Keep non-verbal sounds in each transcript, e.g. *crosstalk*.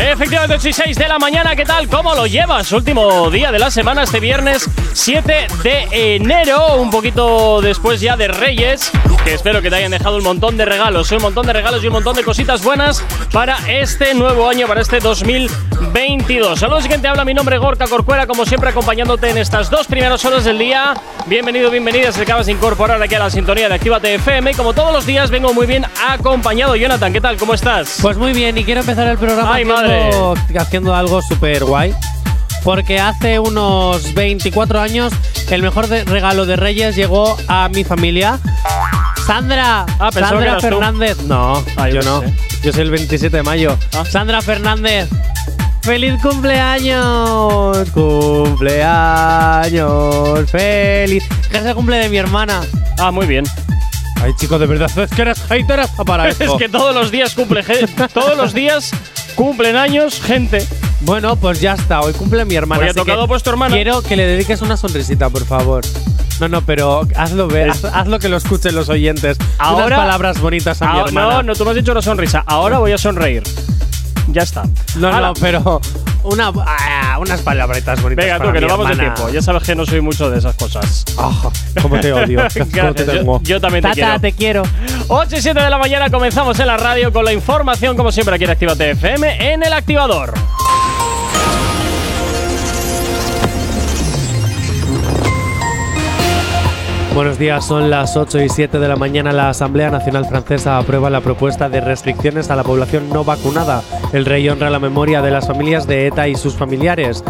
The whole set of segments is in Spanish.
Efectivamente, 8 y 6 de la mañana, ¿qué tal? ¿Cómo lo llevas? Último día de la semana, este viernes 7 de enero, un poquito después ya de Reyes, que espero que te hayan dejado un montón de regalos, un montón de regalos y un montón de cositas buenas para este nuevo año, para este 2022. Saludos, te habla mi nombre Gorka Corcuera, como siempre acompañándote en estas dos primeras horas del día. Bienvenido, bienvenida, si acabas de incorporar aquí a la sintonía de Actívate FM. Como todos los días, vengo muy bien acompañado. Jonathan, ¿qué tal? ¿Cómo estás? Pues muy bien, y quiero empezar el programa Ay, madre. Haciendo algo súper guay. Porque hace unos 24 años el mejor de- regalo de Reyes llegó a mi familia. Sandra, Ah, Sandra tú. Fernández. No, Ah, yo no. sé. Yo soy el 27 de mayo. Ah. Sandra Fernández. ¡Feliz cumpleaños! ¡Cumpleaños! ¡Feliz! Que es el cumple de mi hermana. Ah, muy bien. Ay, chico, de verdad, es que eres hater para *laughs* Es esto. que todos los días cumple todos los días cumplen años gente. Bueno, pues ya está. Hoy cumple mi hermana. Hoy ha tocado pues tu hermana. Quiero que le dediques una sonrisita, por favor. No, no, pero hazlo ver, haz- hazlo que lo escuchen los oyentes. Ahora- Unas palabras bonitas a mi Ah, hermana. no, no, tú me has dicho una sonrisa. Ahora voy a sonreír. Ya está. no, Hala. no, pero una, ah, unas palabritas bonitas. Venga, tú, para que nos vamos de tiempo. Ya sabes que no soy mucho de esas cosas. Ah, *laughs* cómo te odio. cómo te Gracias, yo- tengo. yo también te Tata, quiero. te quiero. 8 y 7 de la mañana comenzamos en la radio con la información, como siempre, aquí en Actívate FM en el activador. Buenos días, son las 8 y 7 de la mañana. La Asamblea Nacional Francesa aprueba la propuesta de restricciones a la población no vacunada. El rey honra la memoria de las familias de ETA y sus familiares.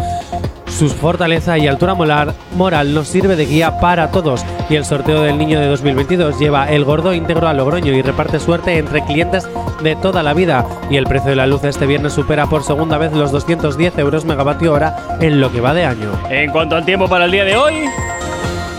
Su fortaleza y altura moral, moral nos sirve de guía para todos y el sorteo del niño de 2022 lleva el gordo íntegro a Logroño y reparte suerte entre clientes de toda la vida y el precio de la luz este viernes supera por segunda vez los 210 euros megavatio hora en lo que va de año. En cuanto al tiempo para el día de hoy,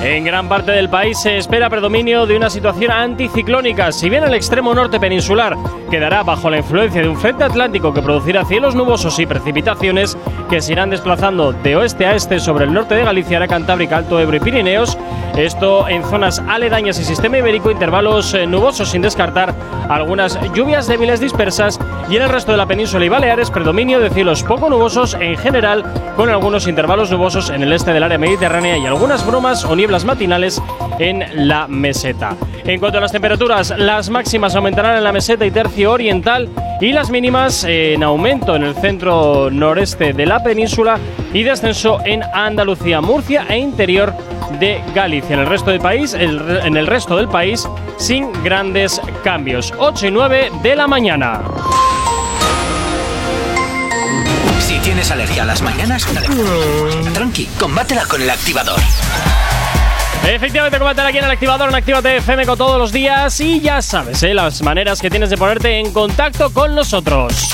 en gran parte del país se espera predominio de una situación anticiclónica. Si bien el extremo norte peninsular quedará bajo la influencia de un frente atlántico que producirá cielos nubosos y precipitaciones que se irán desplazando de oeste a este sobre el norte de Galicia, la Cantábrica, Alto Ebro y Pirineos, esto en zonas aledañas y sistema ibérico, intervalos eh, nubosos sin descartar algunas lluvias débiles dispersas y en el resto de la península y Baleares predominio de cielos poco nubosos en general con algunos intervalos nubosos en el este del área mediterránea y algunas bromas o nieblas matinales en la meseta. En cuanto a las temperaturas, las máximas aumentarán en la meseta y tercio oriental y las mínimas en aumento en el centro noreste de la península y descenso en Andalucía, Murcia e interior de Galicia. En el resto del país, en el resto del país, sin grandes cambios. 8 y 9 de la mañana. Si tienes alergia a las mañanas, tranqui, combátela con El Activador. Efectivamente, combátela aquí en el activador en Actívate FM con todos los días y ya sabes, ¿eh? las maneras que tienes de ponerte en contacto con nosotros.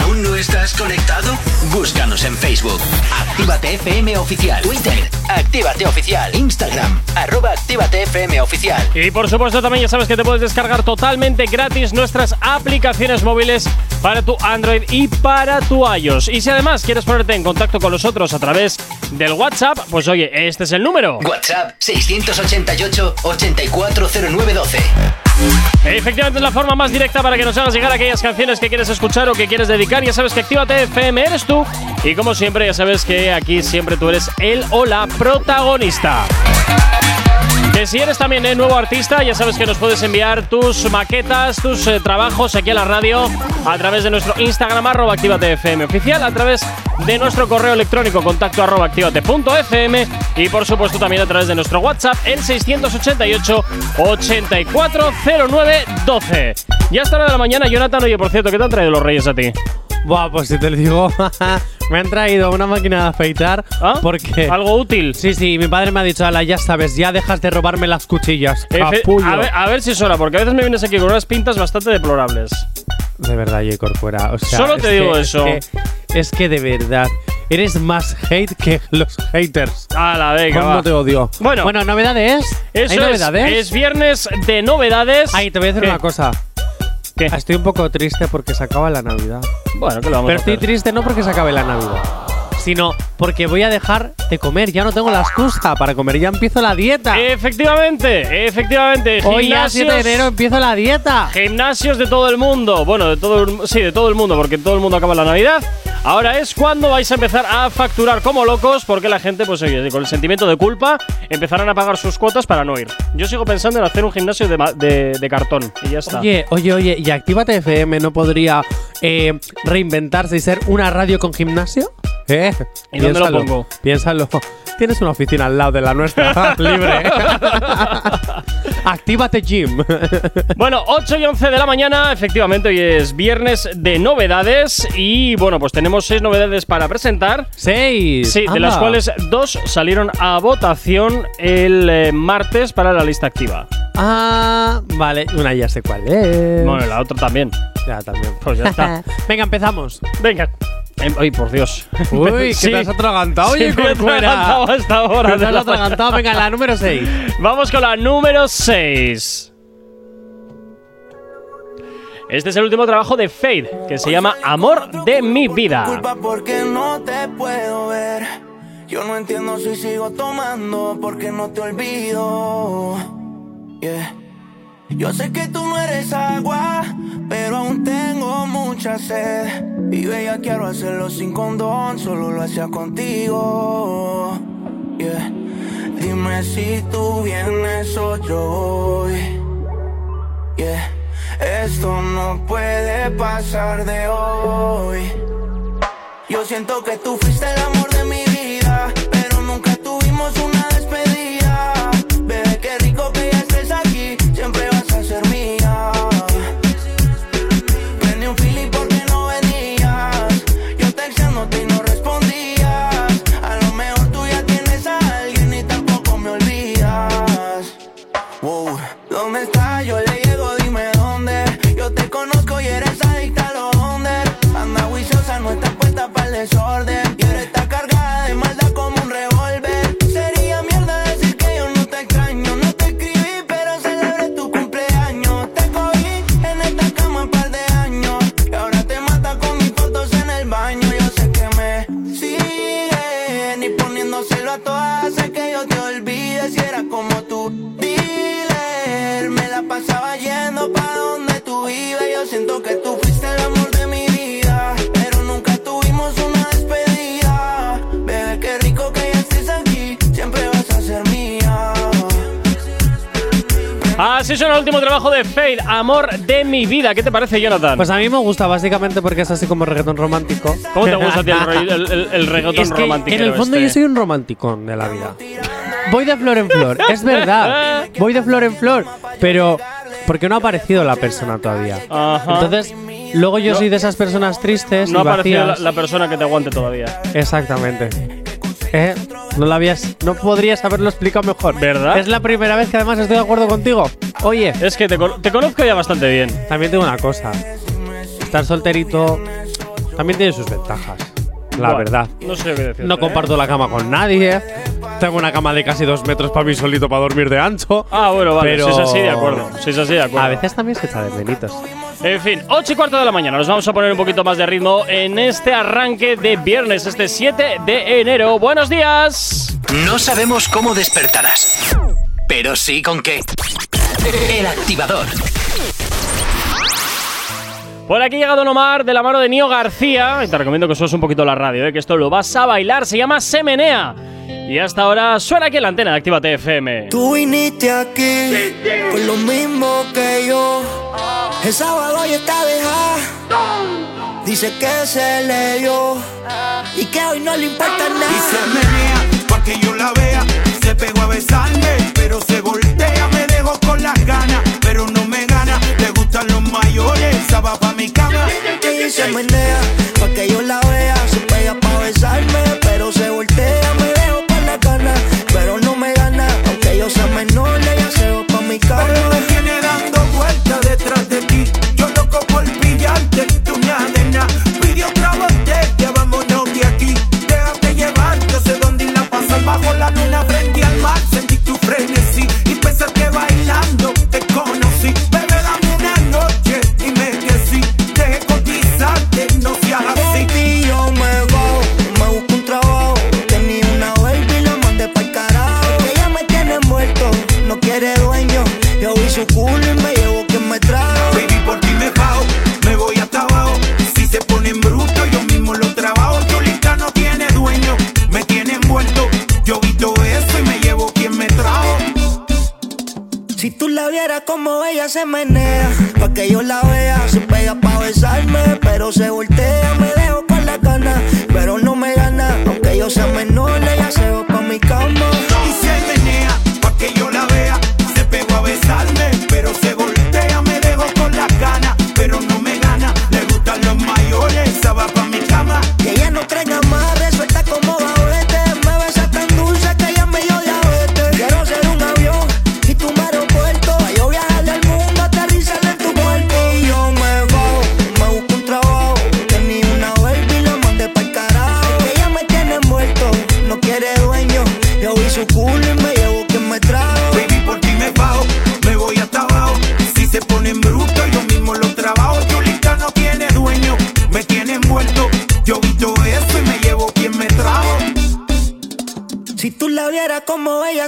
¿Aún no estás conectado? Búscanos en Facebook. Actívate FM Oficial. Twitter. Actívate Oficial. Instagram. Arroba Actívate FM Oficial. Y por supuesto también ya sabes que te puedes descargar totalmente gratis nuestras aplicaciones móviles para tu Android y para tu iOS. Y si además quieres ponerte en contacto con nosotros a través del WhatsApp, pues oye, este es el número. WhatsApp 688 840912. Efectivamente es la forma más directa para que nos hagas llegar aquellas canciones que quieres escuchar o que quieres dedicar. Ya sabes que Actívate FM eres tú. Y como siempre, ya sabes que aquí siempre tú eres el o la protagonista. Que si eres también eh, nuevo artista, ya sabes que nos puedes enviar tus maquetas, tus eh, trabajos aquí a la radio a través de nuestro Instagram arroba Actívate FM oficial, a través de nuestro correo electrónico contacto arroba activate.fm y por supuesto también a través de nuestro WhatsApp el 688 840912. Ya está hora de la mañana, Jonathan. Oye, por cierto, ¿qué te han traído los reyes a ti? Buah, pues si te lo digo, *laughs* me han traído una máquina de afeitar ¿Ah? porque… Algo útil. Sí, sí, mi padre me ha dicho, ala, ya sabes, ya dejas de robarme las cuchillas. Efe- capullo". a, ver, a ver si es hora, porque a veces me vienes aquí con unas pintas bastante deplorables. De verdad, J. Corcuera. O sea, Solo es te digo que- eso. Es que, es que de verdad, eres más hate que los haters. A la venga, ¿Cómo va. te odio? Bueno. bueno, novedades. Eso ¿Hay es, novedades? es viernes de novedades. Ay, te voy a decir ¿Qué? una cosa. ¿Qué? Estoy un poco triste porque se acaba la Navidad. Bueno, ¿qué lo vamos Pero a estoy hacer? triste no porque se acabe la Navidad, sino porque voy a dejar de comer. Ya no tengo la excusa para comer. Ya empiezo la dieta. Efectivamente, efectivamente. Hoy ya 7 de enero empiezo la dieta. Gimnasios de todo el mundo. Bueno, de todo el, sí, de todo el mundo, porque todo el mundo acaba la Navidad. Ahora es cuando vais a empezar a facturar como locos, porque la gente, pues oye, con el sentimiento de culpa, empezarán a pagar sus cuotas para no ir. Yo sigo pensando en hacer un gimnasio de, cartón y ya está. Oye, oye, oye, ¿y Actívate FM no podría eh, reinventarse y ser una radio con gimnasio? ¿Eh? ¿Y dónde lo Piénsalo, pongo? Piénsalo. Tienes una oficina al lado de la nuestra, *laughs* libre. *laughs* Actívate Gym. Bueno, 8 y 11 de la mañana, efectivamente, hoy es viernes de novedades y bueno, pues tenemos seis novedades para presentar. Seis. Sí, de las cuales dos salieron a votación el eh, martes para la lista activa. Ah, vale. Una ya sé cuál es. Bueno, la otra también. Ya, también. Pues ya está. *laughs* Venga, empezamos. Venga. Em, Ay, por Dios. Uy, que *laughs* Sí. te has atragantado, oye, Sí, me he atragantado a esta hora Que de te has atragantado. Venga, la número 6. *laughs* Vamos con la número 6. Este es el último trabajo de Fade, que se llama Amor de mi vida. Culpa porque no te puedo ver. Yo no entiendo si sigo tomando porque no te olvido. Yeah. Yo sé que tú no eres agua, pero aún tengo mucha sed. Y ya quiero hacerlo sin condón, solo lo hacía contigo. Yeah. Dime si tú vienes o yo voy. Yeah. Esto no puede pasar de hoy. Yo siento que tú fuiste el ¿Dónde estás? Yo le llego, dime dónde. Yo te conozco y eres adicta a los under. Anda juiciosa, no estás puesta para el desorden. Suena el último trabajo de Fade, Amor de mi vida. ¿Qué te parece, Jonathan? Pues a mí me gusta básicamente porque es así como reggaetón romántico. ¿Cómo te gusta a ti el, el, el- el reggaetón Es que romántico? en el fondo este? yo soy un romanticón de la vida. Voy de flor en flor, es verdad. Voy de flor en flor, pero porque no ha aparecido la persona todavía. Ajá. Entonces, luego yo No- soy de esas personas tristes No ha aparecido la persona que te aguante todavía. Exactamente. ¿Eh? No lo habías, no podrías haberlo explicado mejor. ¿Verdad? Es la primera vez que además estoy de acuerdo contigo. Oye, Es que te, te conozco ya bastante bien. también tengo una cosa. Estar solterito también tiene sus ventajas. La Buah, verdad. No sé qué decir. No comparto la cama con nadie. Tengo una cama de casi dos metros para mí solito para dormir de ancho. Ah, bueno, vale. Pero- Si es así, de acuerdo. Si es así, de acuerdo. A veces también se echa de menitos. En fin, 8 y cuarto de la mañana. Nos vamos a poner un poquito más de ritmo en este arranque de viernes, este 7 de enero. ¡Buenos días! No sabemos cómo despertarás, pero sí con qué. El activador. Por aquí llega Don Omar de la mano de Nio García. Y te recomiendo que sues un poquito la radio, ¿eh? que esto lo vas a bailar. Se llama Semenea. Y hasta ahora suena aquí en la antena de Actívate FM. Tú viniste aquí por lo mismo que yo. El sábado ya está dejada. Dice que se le dio y que hoy no le importa Y se nada. menea pa' que yo la vea. Se pegó a besarme, pero se voltea. Me dejó con las ganas, pero no me gana. Le gustan los mayores, esa va pa' mi cama. Ella se menea pa' que yo la vea. Se pega pa' besarme, pero se voltea. Sentí viera como ella se menea, pa' que yo la vea, se pega pa' besarme, pero se voltea, me dejo con la gana, pero no me gana, aunque yo sea menor, ella se va pa' mi cama.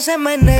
Se menea,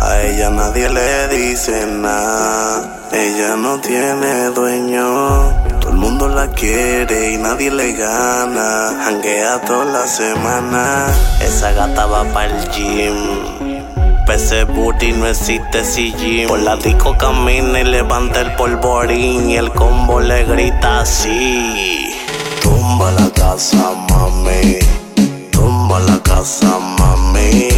A ella nadie le dice nada, ella no tiene dueño. Todo el mundo la quiere y nadie le gana. Hanguea toda la semana, esa gata va para el gym. Pese booty no existe gym. Por la disco camina y levanta el polvorín y el combo le grita así. Tumba la casa, mami. Tumba la casa, mami.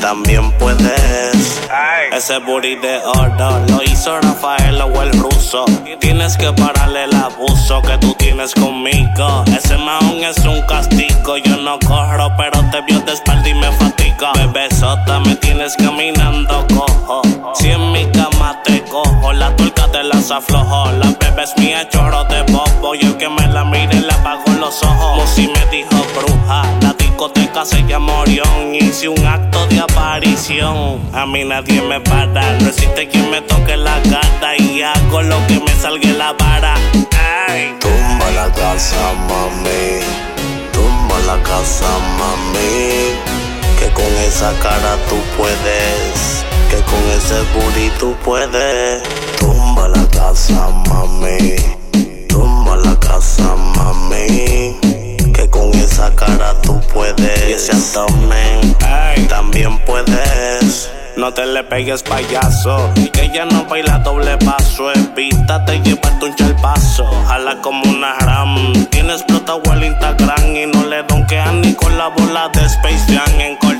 también puedes. Ese booty de oro lo hizo Rafael o el ruso. Tienes que pararle el abuso que tú tienes conmigo. Ese maón es un castigo. Yo no corro, pero te vio de espalda y me fatiga. Bebesota, me tienes caminando cojo. Si en mi cama te cojo, la tuerca te las aflojo. La bebé es mía, chorro de bobo. Y el que me la mire le apago los ojos. Musi me dijo bruja, discoteca se llama Orión. Hice un acto de aparición. A mí nadie me para. No existe quien me toque la cara. Y hago lo que me salga la vara. Tumba la casa, mami. Tumba la casa, mami. Que con esa cara tú puedes. Que con ese booty tú puedes. Tumba la casa, mami. Tumba la casa, mami. Con esa cara tú puedes. Y ese abdomen también puedes. No te le pegues payaso. Que ella no baila doble paso. Evítate llevarte un chalpazo Jala como una ram. Tiene explotado el Instagram Y no le donkean ni con la bola de Space Jam. En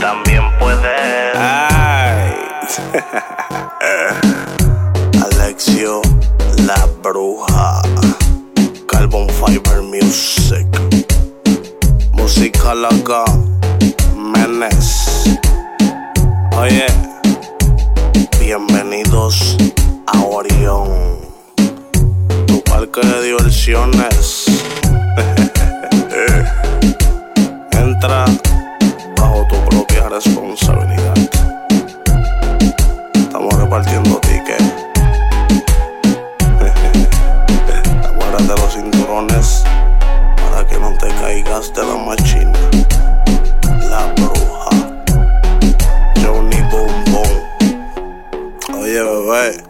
también puedes. Ay. *laughs* Alexio, la bruja. Carbon Fiber Music. Música loca. Menes. Oye. Bienvenidos a Orión. Tu parque de diversiones. *laughs* Entra bajo tu responsabilidad. Estamos repartiendo tickets. Aguárdate los cinturones para que no te caigas de la machina. La bruja. Johnny Boom. Oye, bebé.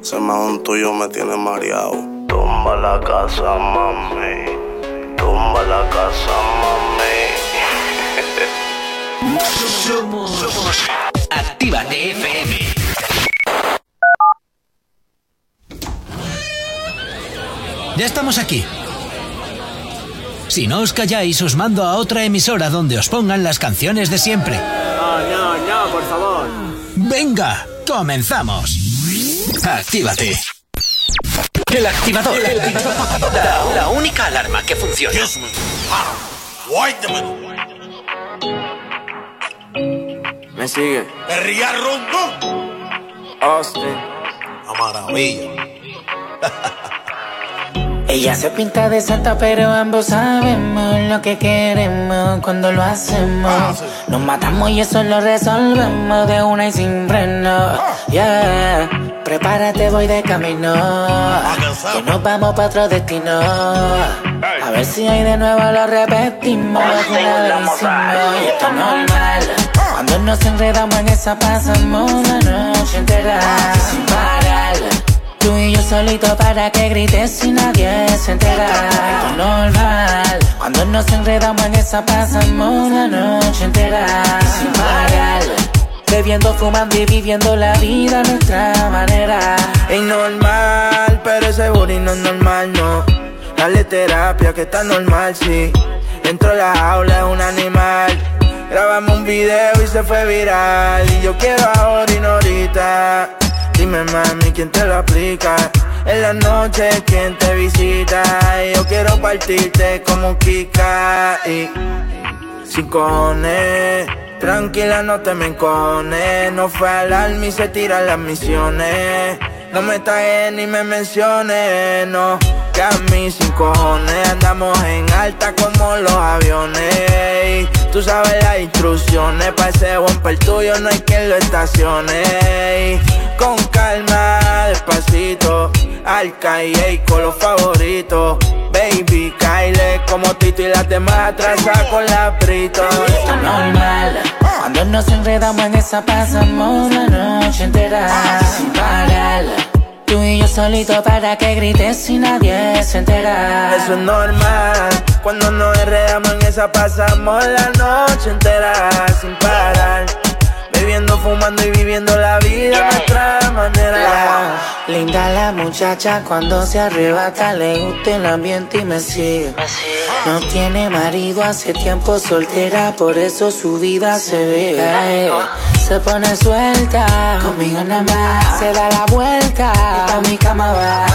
Ese mahón tuyo me tiene mareado. Tumba la casa, mami. Tumba la casa, mami. Actívate FM. Ya estamos aquí. Si no os calláis, os mando a otra emisora donde os pongan las canciones de siempre. No, no, no, por favor. Venga, comenzamos. Actívate. El activador. La, la única alarma que funciona. Me sigue. Perría rondón. Austin. A maravilla. *laughs* Ella se pinta de santa, pero ambos sabemos lo que queremos cuando lo hacemos. Nos matamos y eso lo resolvemos de una y sin freno. Yeah, prepárate, voy de camino. Que nos vamos para otro destino. A ver si hoy de nuevo lo repetimos. que una vez. Y esto es normal. Cuando nos enredamos en esa pasamos la noche entera sin parar. Tú y yo solito para que grites y nadie se entera. Esto es normal. Cuando nos enredamos en esa pasamos la noche entera sin parar. Bebiendo, fumando y viviendo la vida a nuestra manera. Es normal, pero ese booty no es normal, no. Dale terapia que está normal, sí. Dentro de la jaula es un animal. Grabamos un video y se fue viral. Y yo quiero ahora y no ahorita. Dime, mami, ¿quién te lo aplica? En la noche, ¿quién te visita? Y yo quiero partirte como Kika. Y sin cojones. Tranquila, no te me. No fue alarma y se tiran las misiones. No me tagues ni me menciones, no. Que a mí sin cojones andamos en alta como los aviones. Tú sabes las instrucciones, pa' ese bumper tuyo no hay quien lo estacione. Con calma, despacito, al calle con los favoritos. Baby, Kyle, como Tito y las demás atrasa con la prito. Esto es normal. Cuando nos enredamos en esa pasamos la noche entera sin parar. Tú y yo solito para que grites y nadie se entera. Eso es normal. Cuando nos enredamos en esa pasamos la noche entera sin parar. Bebiendo, fumando y viviendo la vida a nuestra manera. Linda la muchacha cuando se arrebata, le gusta el ambiente y me sigue. No tiene marido, hace tiempo soltera, por eso su vida se ve. Se pone suelta, conmigo nada más, se da la vuelta, y pa' mi cama va.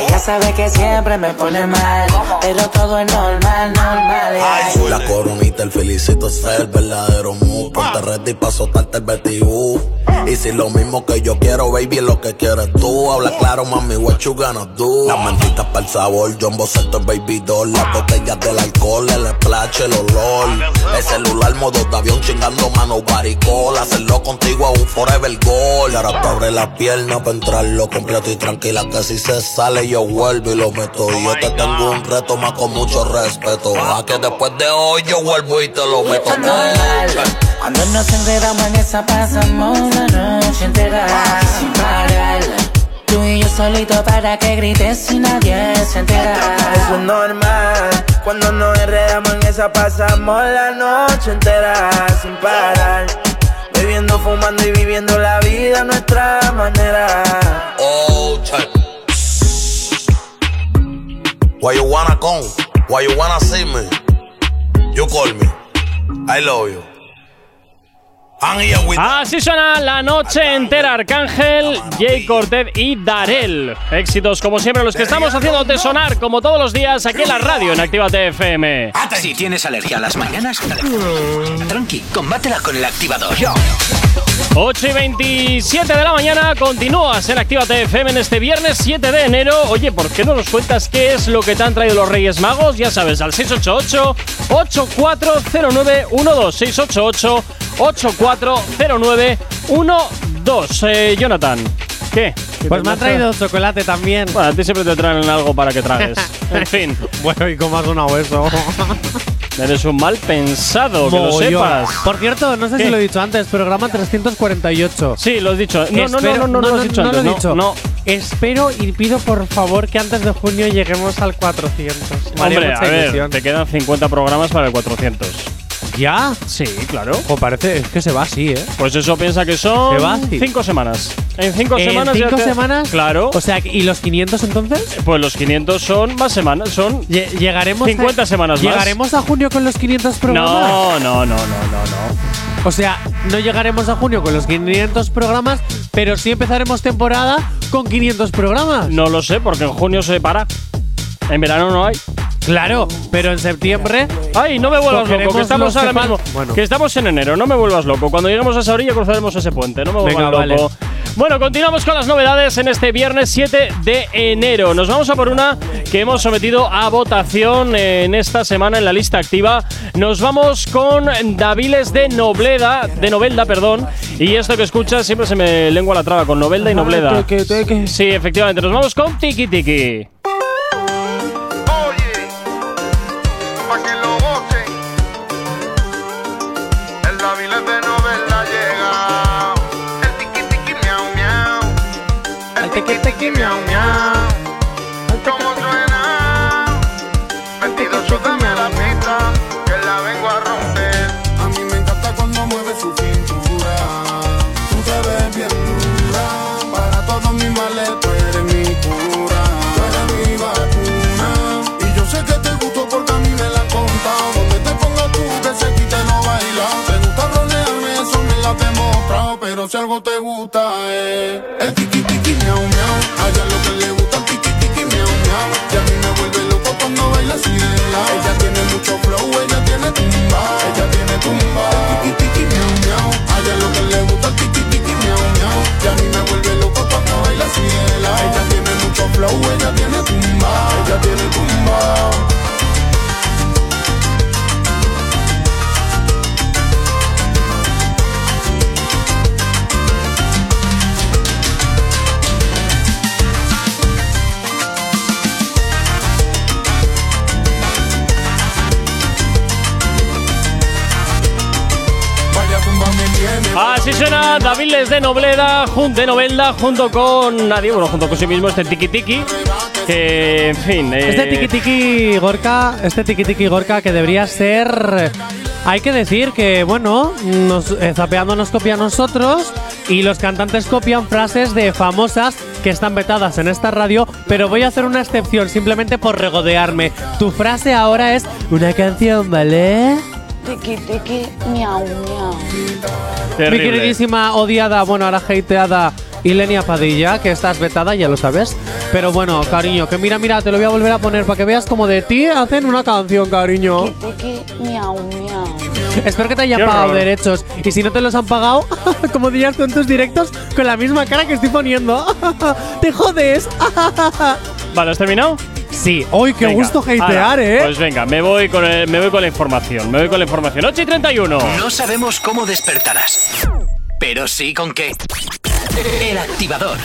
Ella sabe que siempre me pone mal, pero todo es normal, normal. ay. La coronita, el felicito es el verdadero move. Ponte ready pa' soltarte el BTU. Y si lo mismo que yo quiero, baby, es lo que quieres tú. Habla claro, mami, what you gonna do? Las mentitas para el sabor, Jumbo Seto, baby doll. Las botellas del alcohol, el splash, el olor. El celular, modo de avión, chingando mano, baricol. Hacerlo contigo es un forever goal. Y ahora te abre la pierna para entrarlo completo y tranquila que si se sale yo vuelvo y lo meto. Y yo te tengo un reto más con mucho respeto. A que después de hoy yo vuelvo y te lo meto. Cuando nos enredamos en esa pasamos la noche entera sin parar. Tú y yo solito para que grites y nadie se entera. Eso es normal. Cuando nos enredamos en esa pasamos la noche entera sin parar. Bebiendo, fumando y viviendo la vida a nuestra manera. Oh, check. Why you wanna come? Why you wanna see me? You call me. I love you. I'm here with Así suena la noche entera Arcángel, Jay Cortez y Darel. Éxitos como siempre los que estamos haciéndote sonar como todos los días aquí en la radio en Actívate FM. Si tienes alergia a las mañanas, tranqui, combátela con el activador. 8 y 27 de la mañana, continúas en Actívate FM en este viernes 7 de enero. Oye, ¿por qué no nos cuentas qué es lo que te han traído los Reyes Magos? Ya sabes, al 688-840912. 688-840912. Eh, Jonathan, ¿qué? ¿Qué Pues me han traído chocolate también. Bueno, a ti siempre te traen algo para que tragues. *laughs* En fin, Bueno, ¿y cómo ha sonado eso? *laughs* eres un mal pensado, que lo sepas. Por cierto, no sé ¿Qué? si lo he dicho antes, programa 348. Sí, lo has dicho. No, no, no, Espero- no, no, no, lo has dicho no antes. lo he no, dicho. no. Espero y pido por favor que antes de junio lleguemos al 400. Me haría Hombre, a ver, te quedan 50 programas para el 400. ¿Ya? Sí, claro. O parece es que se va así, ¿eh? Pues eso piensa que son ¿Se va así? 5 semanas. En 5 ¿En semanas. ya cinco te- semanas? Claro. O sea, ¿y los 500 entonces? pues los 500 son más semanas. Son. Lle- Llegaremos 50 a, semanas más. ¿Llegaremos a junio con los 500 programas? No, no, no, no, no, no. O sea, no llegaremos a junio con los 500 programas, pero sí empezaremos temporada con 500 programas. No lo sé, porque en junio se para. En verano no hay. Claro, pero en septiembre Ay, no me vuelvas loco, que estamos ahora que mismo. Bueno. Que estamos en enero, no me vuelvas loco. Cuando lleguemos a esa orilla cruzaremos ese puente, no me vuelvas Venga, loco. vale. Bueno, continuamos con las novedades en este viernes 7 de enero. Nos vamos a por una que hemos sometido a votación en esta semana en la lista activa. Nos vamos con Daviles de Nobleda, de Novelda, perdón. Y esto que escuchas siempre se me lengua la traba con Novelda y Nobleda. Teque, teque. Sí, efectivamente. Nos vamos con Tiki Tiki. Si algo te gusta es el tiki tiki miau miau. A ella lo que le gusta el tiki tiki miau miau. Y a mí me vuelve loco cuando baila así de lado. Ella tiene mucho flow, ella tiene tumba. Ella tiene tumba. El tiki tiki miau miau. A ella lo que le gusta el tiki tiki miau miau. Y a mí me vuelve loco cuando baila así de lado. Ella tiene mucho flow, ella tiene tumba. Ella tiene tumba. Así suena Daviles de Nobleda, de Novelda, junto con nadie, bueno, junto con sí mismo este Tiki Tiki. Que, en fin. eh, Este tiki tiki Gorka, este tiki tiki Gorka que debería ser. Hay que decir que, bueno, eh, Zapeando nos copia a nosotros y los cantantes copian frases de famosas que están vetadas en esta radio, pero voy a hacer una excepción simplemente por regodearme. Tu frase ahora es una canción, ¿vale? Tiki tiki, miau miau. Mi queridísima odiada, bueno, ahora hateada y Lenia Padilla, que estás vetada, ya lo sabes. Pero bueno, cariño, que mira, mira, te lo voy a volver a poner para que veas como de ti hacen una canción, cariño. miau, miau. Espero que te hayan Qué pagado horror. derechos. Y si no te los han pagado, *laughs* como dirías tú en tus directos, con la misma cara que estoy poniendo. *laughs* ¡Te jodes! *laughs* Vale, ¿has terminado? Sí, hoy qué Venga, gusto hatear, ala, ¿eh? Pues venga, me voy, con el- me voy con la información. Me voy con la información. 8 y 31. No sabemos cómo despertarás, pero sí con qué. El activador.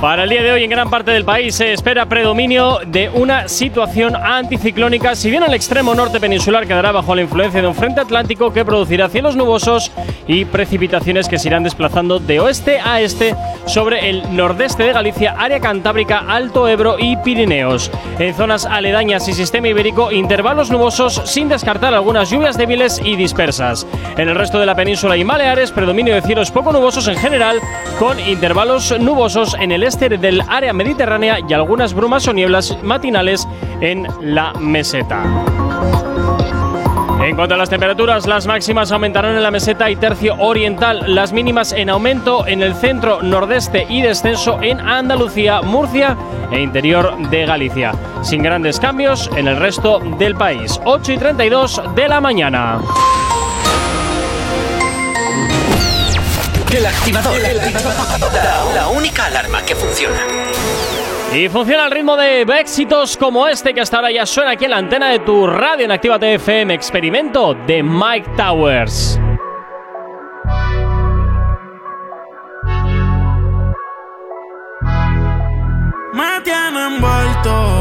Para el día de hoy en gran parte del país se espera predominio de una situación anticiclónica, si bien el extremo norte peninsular quedará bajo la influencia de un frente atlántico que producirá cielos nubosos y precipitaciones que se irán desplazando de oeste a este sobre el nordeste de Galicia, área cantábrica, Alto Ebro y Pirineos. En zonas aledañas y sistema ibérico, intervalos nubosos sin descartar algunas lluvias débiles y dispersas. En el resto de la península y Baleares, predominio de cielos poco nubosos en general, con intervalos nubosos en el del área mediterránea y algunas brumas o nieblas matinales en la meseta. En cuanto a las temperaturas, las máximas aumentarán en la meseta y tercio oriental, las mínimas en aumento en el centro nordeste y descenso en Andalucía, Murcia e interior de Galicia, sin grandes cambios en el resto del país. 8 y 32 de la mañana. El activador. La, la única alarma que funciona. Y funciona al ritmo de éxitos como este que hasta ahora ya suena aquí en la antena de tu radio en Activa FM, experimento de Mike Towers. me tiene envuelto.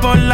Por la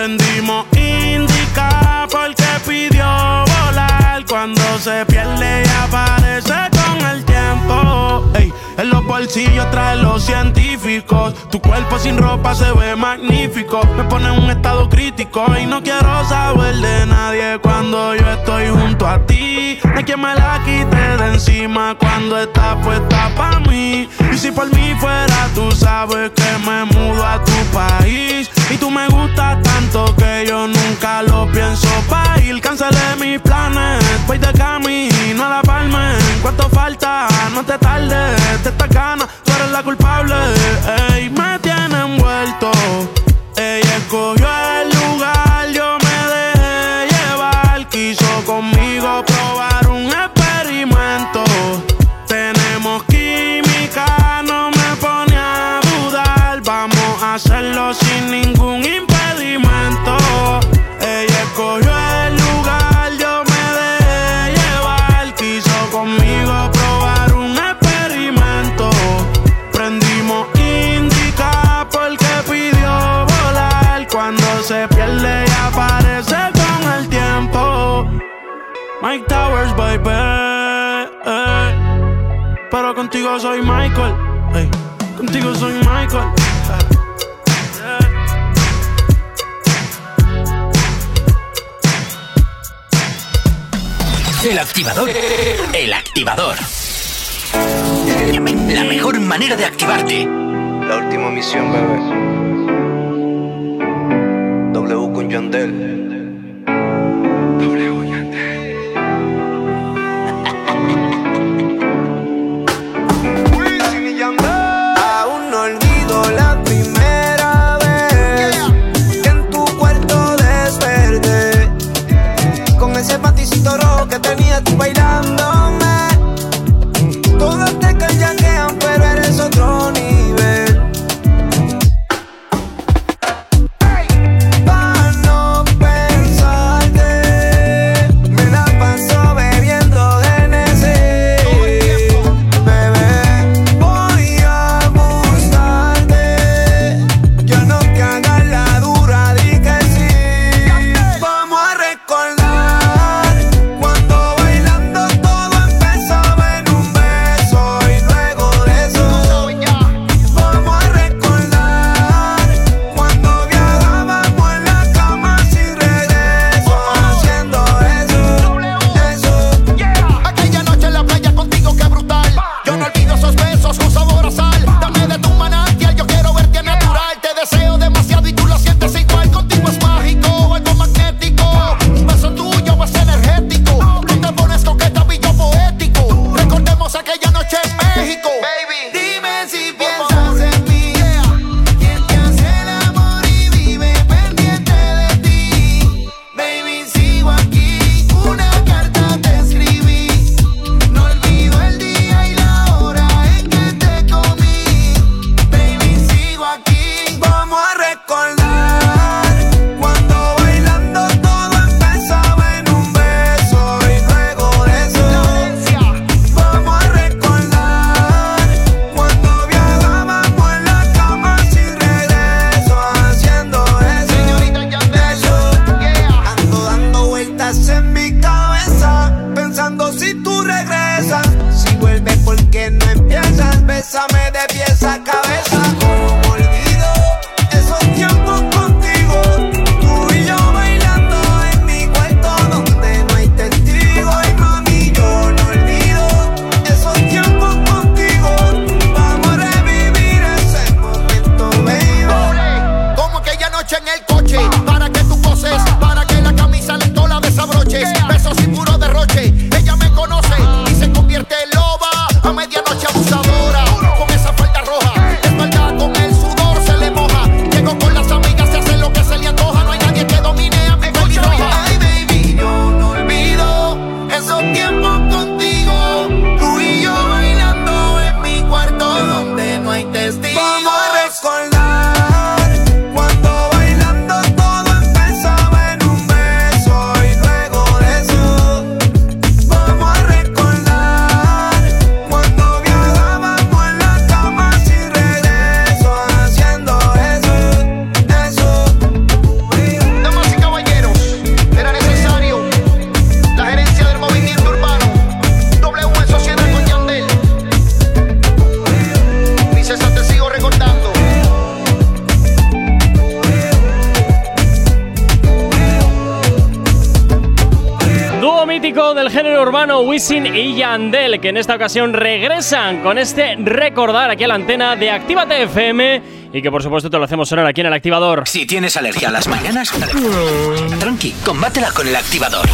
Prendimos indica porque pidió volar. Cuando se pierde y aparece con el tiempo. En los bolsillos trae los científicos. Tu cuerpo sin ropa se ve magnífico. Me pone en un estado crítico y no quiero saber de nadie cuando yo estoy junto a ti. No hay me la quite de encima cuando está puesta pa' mí. Y si por mí fuera, tú sabes que me mudo a tu país. Y tú me gustas tanto que yo nunca lo pienso pa' ir. Cancelé mis planes, voy de camino a la palma. ¿Cuánto falta? No te tardes, de esta gana, tú eres la culpable. Ey, me El activador. El activador. La mejor manera de activarte. La última misión, bebé. W con Yandel. Que en esta ocasión regresan con este recordar aquí a la antena de Actívate FM y que por supuesto te lo hacemos sonar aquí en el activador. Si tienes alergia a las mañanas, tranqui, combátela con el activador.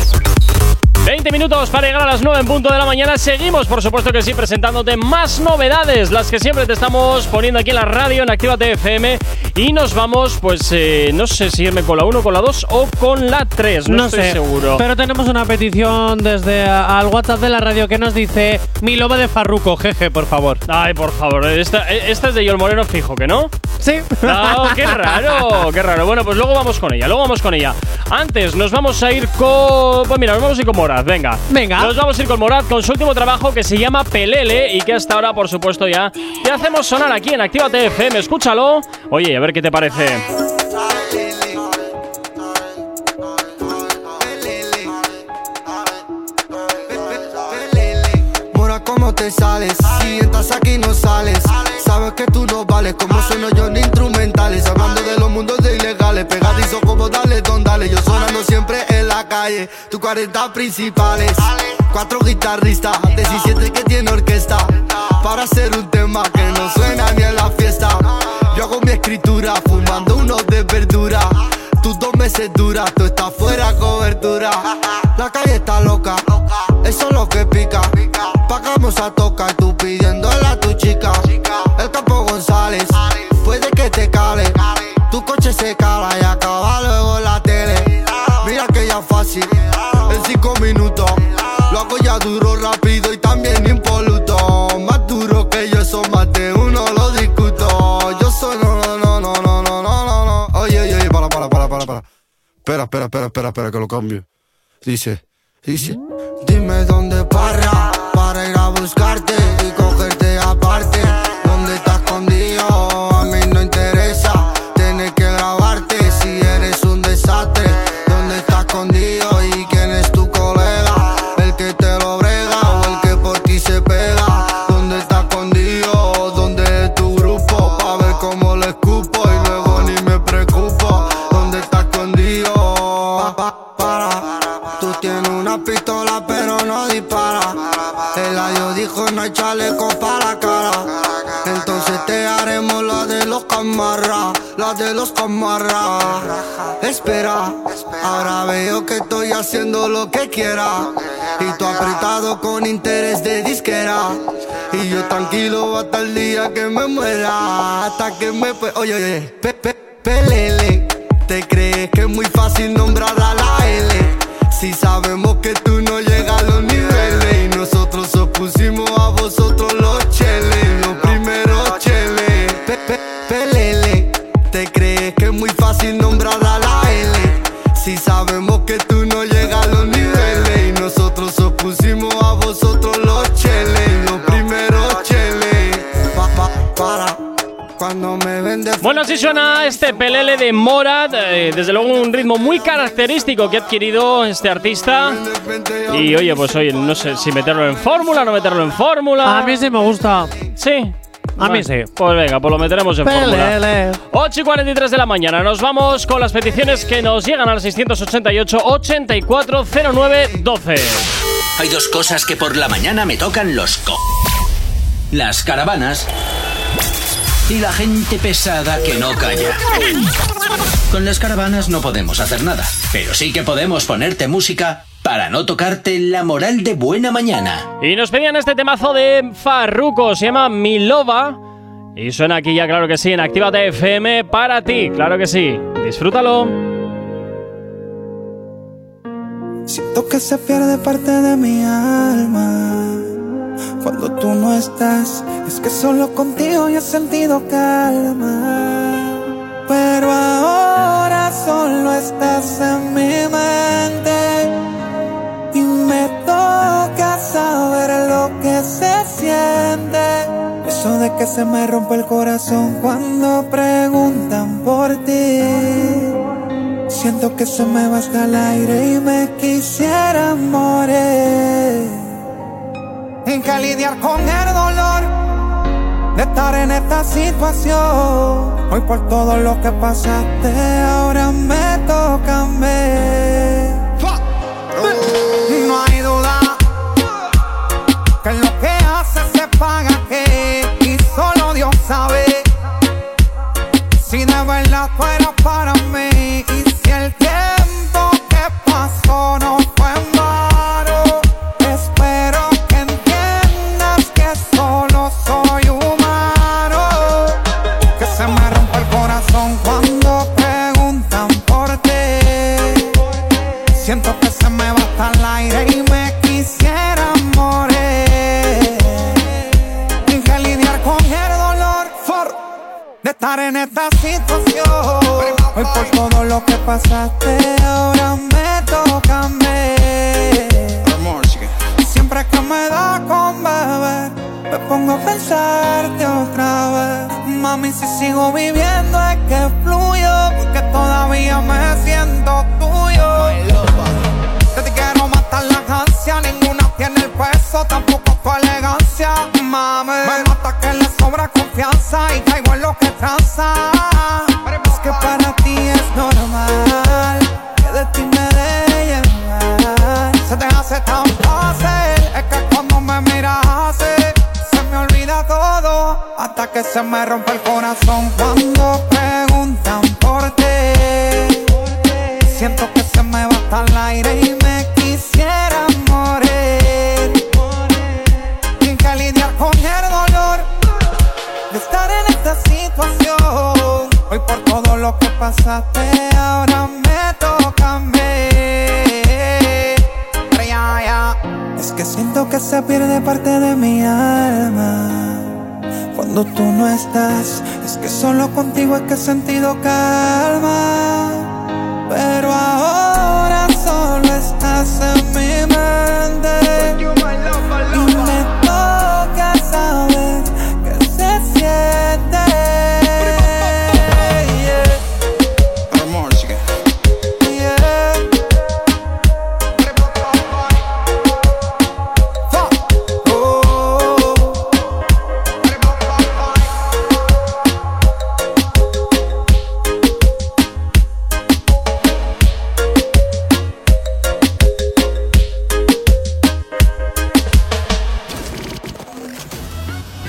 20 minutos para llegar a las 9 en punto de la mañana. Seguimos, por supuesto que sí, presentándote más novedades, las que siempre te estamos poniendo aquí en la radio, en Actívate FM. Y nos vamos, pues, eh, no sé si irme con la 1, con la 2 o con la 3, no, estoy sé, seguro. Pero tenemos una petición desde a- al WhatsApp de la radio que nos dice mi loba de Farruco, jeje, por favor. Ay, por favor, esta, esta es de Yol Moreno fijo, ¿que no? Sí. No, qué raro, qué raro. Bueno, pues luego vamos con ella, luego vamos con ella. Antes nos vamos a ir con. Pues mira, nos vamos a ir con Morad, venga. Venga. Nos vamos a ir con Morad con su último trabajo que se llama Pelele y que hasta ahora, por supuesto, ya te hacemos sonar aquí en Actívate FM. Escúchalo. Oye, a ver qué te parece. Mora, ¿cómo te sales? Si estás aquí, no sales. Sabes que tú no vales, como sueno yo ni Dale, don dale. Yo sonando siempre en la calle. Tu 40 principales. Cuatro guitarristas. 17 que tiene orquesta. Para hacer un tema que no suena ni en la fiesta. Yo hago mi escritura. Fumando unos de verdura. Tus dos meses duras, tú estás fuera cobertura. La calle está loca, eso es lo que pica. Pagamos a tocar, tú pidiéndole a tu chica. El campo González, puede que te cale. Tu coche se cala Espera, espera, espera, espera, espera, que lo cambio. Dice, dice. Dime dónde para, para ir a buscarte veo que estoy haciendo lo que quiera. Y tú apretado con interés de disquera. Y yo tranquilo hasta el día que me muera. Hasta que me. Oye, oye, pe, pelele. ¿Te crees que es muy fácil nombrar a la L? Si sabemos Bueno, así suena este pelele de Morat. eh, desde luego, un ritmo muy característico que ha adquirido este artista. Y oye, pues oye, no sé si meterlo en fórmula, no meterlo en fórmula. A mí sí me gusta. Sí. A mí sí. Pues venga, pues lo meteremos en fórmula. Pelele. 8 y 43 de la mañana. Nos vamos con las peticiones que nos llegan al 688 8409 12. Hay dos cosas que por la mañana me tocan los co. Las caravanas y la gente pesada que no calla. Con las caravanas no podemos hacer nada, pero sí que podemos ponerte música para no tocarte la moral de buena mañana. Y nos pedían este temazo de Farruko, se llama Milova. Y suena aquí ya, claro que sí, en Actívate FM para ti, claro que sí. Disfrútalo. Siento que se pierde parte de mi alma cuando tú no estás. Es que solo contigo yo he sentido calma. Pero ahora solo estás en mi mente y me toca saber lo que se siente. Eso de que se me rompe el corazón cuando preguntan por ti. Siento que se me va el aire y me quisiera morir. En que lidiar con el dolor de estar en esta situación. Hoy por todo lo que pasaste, ahora me toca a. No hay duda que lo que hace se paga que y solo Dios sabe si de verdad tú eras para mí estar en esta situación. Hoy por todo lo que pasaste, ahora me toca a mí. Siempre que me da con beber, me pongo a pensarte otra vez. Mami, si sigo viviendo es que fluyo, porque todavía me siento tuyo. Yo te quiero matar la ansia, ninguna tiene el peso, tampoco tu elegancia confianza y caigo en lo que tranza. Es que para ti es normal que de ti me de llenar. Se te hace tan fácil, es que cuando me miras así, se me olvida todo. Hasta que se me rompe el corazón cuando cuando tú no estás. Es que solo contigo es que he sentido calma.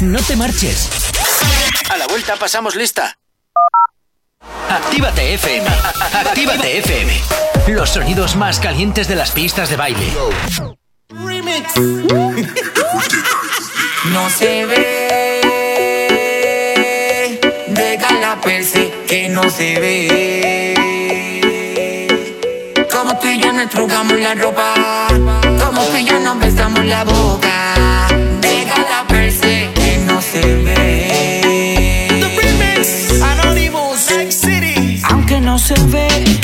No te marches. A la vuelta pasamos lista. Actívate FM. Actívate FM. Los sonidos más calientes de las pistas de baile. Remix. *laughs* no se ve. Déjala perse que no se ve. Como tú y yo nos trocamos la ropa. Como tú y yo nos besamos la boca. Déjala perse não se vê.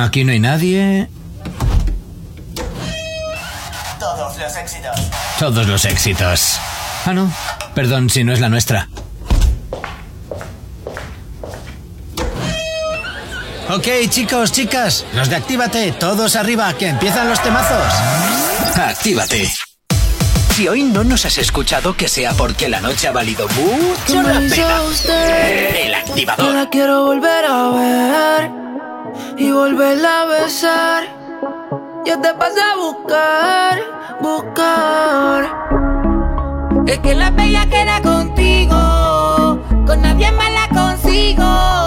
Aquí no hay nadie. Todos los éxitos. Todos los éxitos. Ah, no. Perdón si no es la nuestra. Ok, chicos, chicas, los de Actívate, todos arriba, que empiezan los temazos. Actívate. Si hoy no nos has escuchado, que sea porque la noche ha valido mucho la pena. El activador. La quiero volver a ver y volverla a besar. Yo te pasé a buscar, buscar. Es que la bella queda contigo, con nadie más la consigo.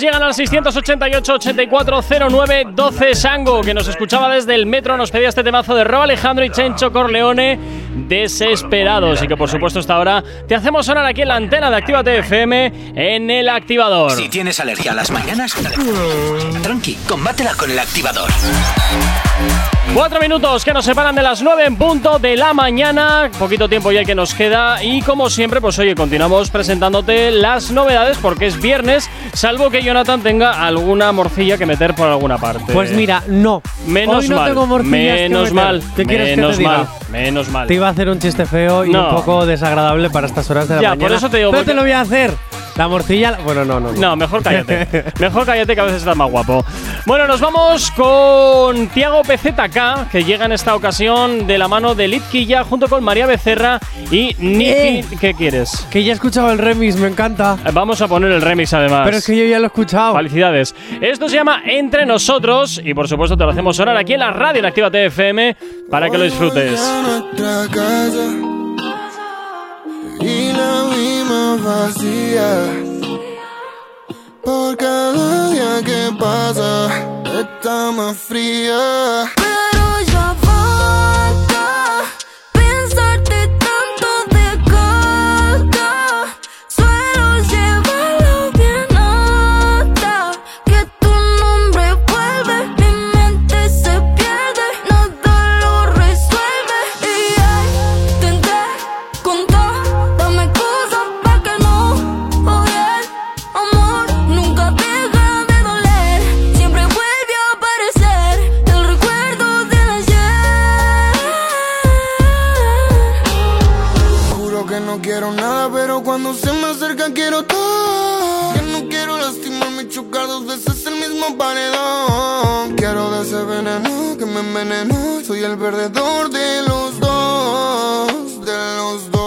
Llegan al 688-8409-12 Sango, que nos escuchaba desde el metro, nos pedía este temazo de Rob Alejandro y Chencho Corleone desesperados y que por supuesto hasta ahora te hacemos sonar aquí en la antena de Actívate FM en el activador. Si tienes alergia a las mañanas, tranqui, combátela con el activador. Cuatro minutos que nos separan de las nueve en punto de la mañana. Poquito tiempo ya que nos queda. Y como siempre, pues oye, continuamos presentándote las novedades porque es viernes, salvo que Jonathan tenga alguna morcilla que meter por alguna parte. Pues mira, no. menos Hoy no mal. tengo morcillas que menos meter. mal. ¿Qué quieres que menos te diga? mal. Menos mal. Te iba a hacer un chiste feo y No. un poco desagradable para estas horas de la Ya, mañana. por eso te digo, Pero te lo voy a hacer. La morcilla. Bueno, no, no. No, mejor cállate. *laughs* mejor cállate que a veces estás más guapo. Bueno, nos vamos con Tiago PZK, que llega en esta ocasión de la mano de Litquilla junto con María Becerra y Nicky. Eh. ¿Qué quieres? Que ya he escuchado el remix, me encanta. Vamos a poner el remix además. Pero es que yo ya lo he escuchado. Felicidades. Esto se llama Entre Nosotros y por supuesto te lo hacemos sonar aquí en la radio en Activa TFM para que lo disfrutes. Vacía. Por cada día que pasa, está más fría. Cuando se me acerca quiero todo. Que no quiero lastimarme y chocar dos veces el mismo paredón. Quiero de ese veneno que me envenenó. Soy el perdedor de los dos, de los dos.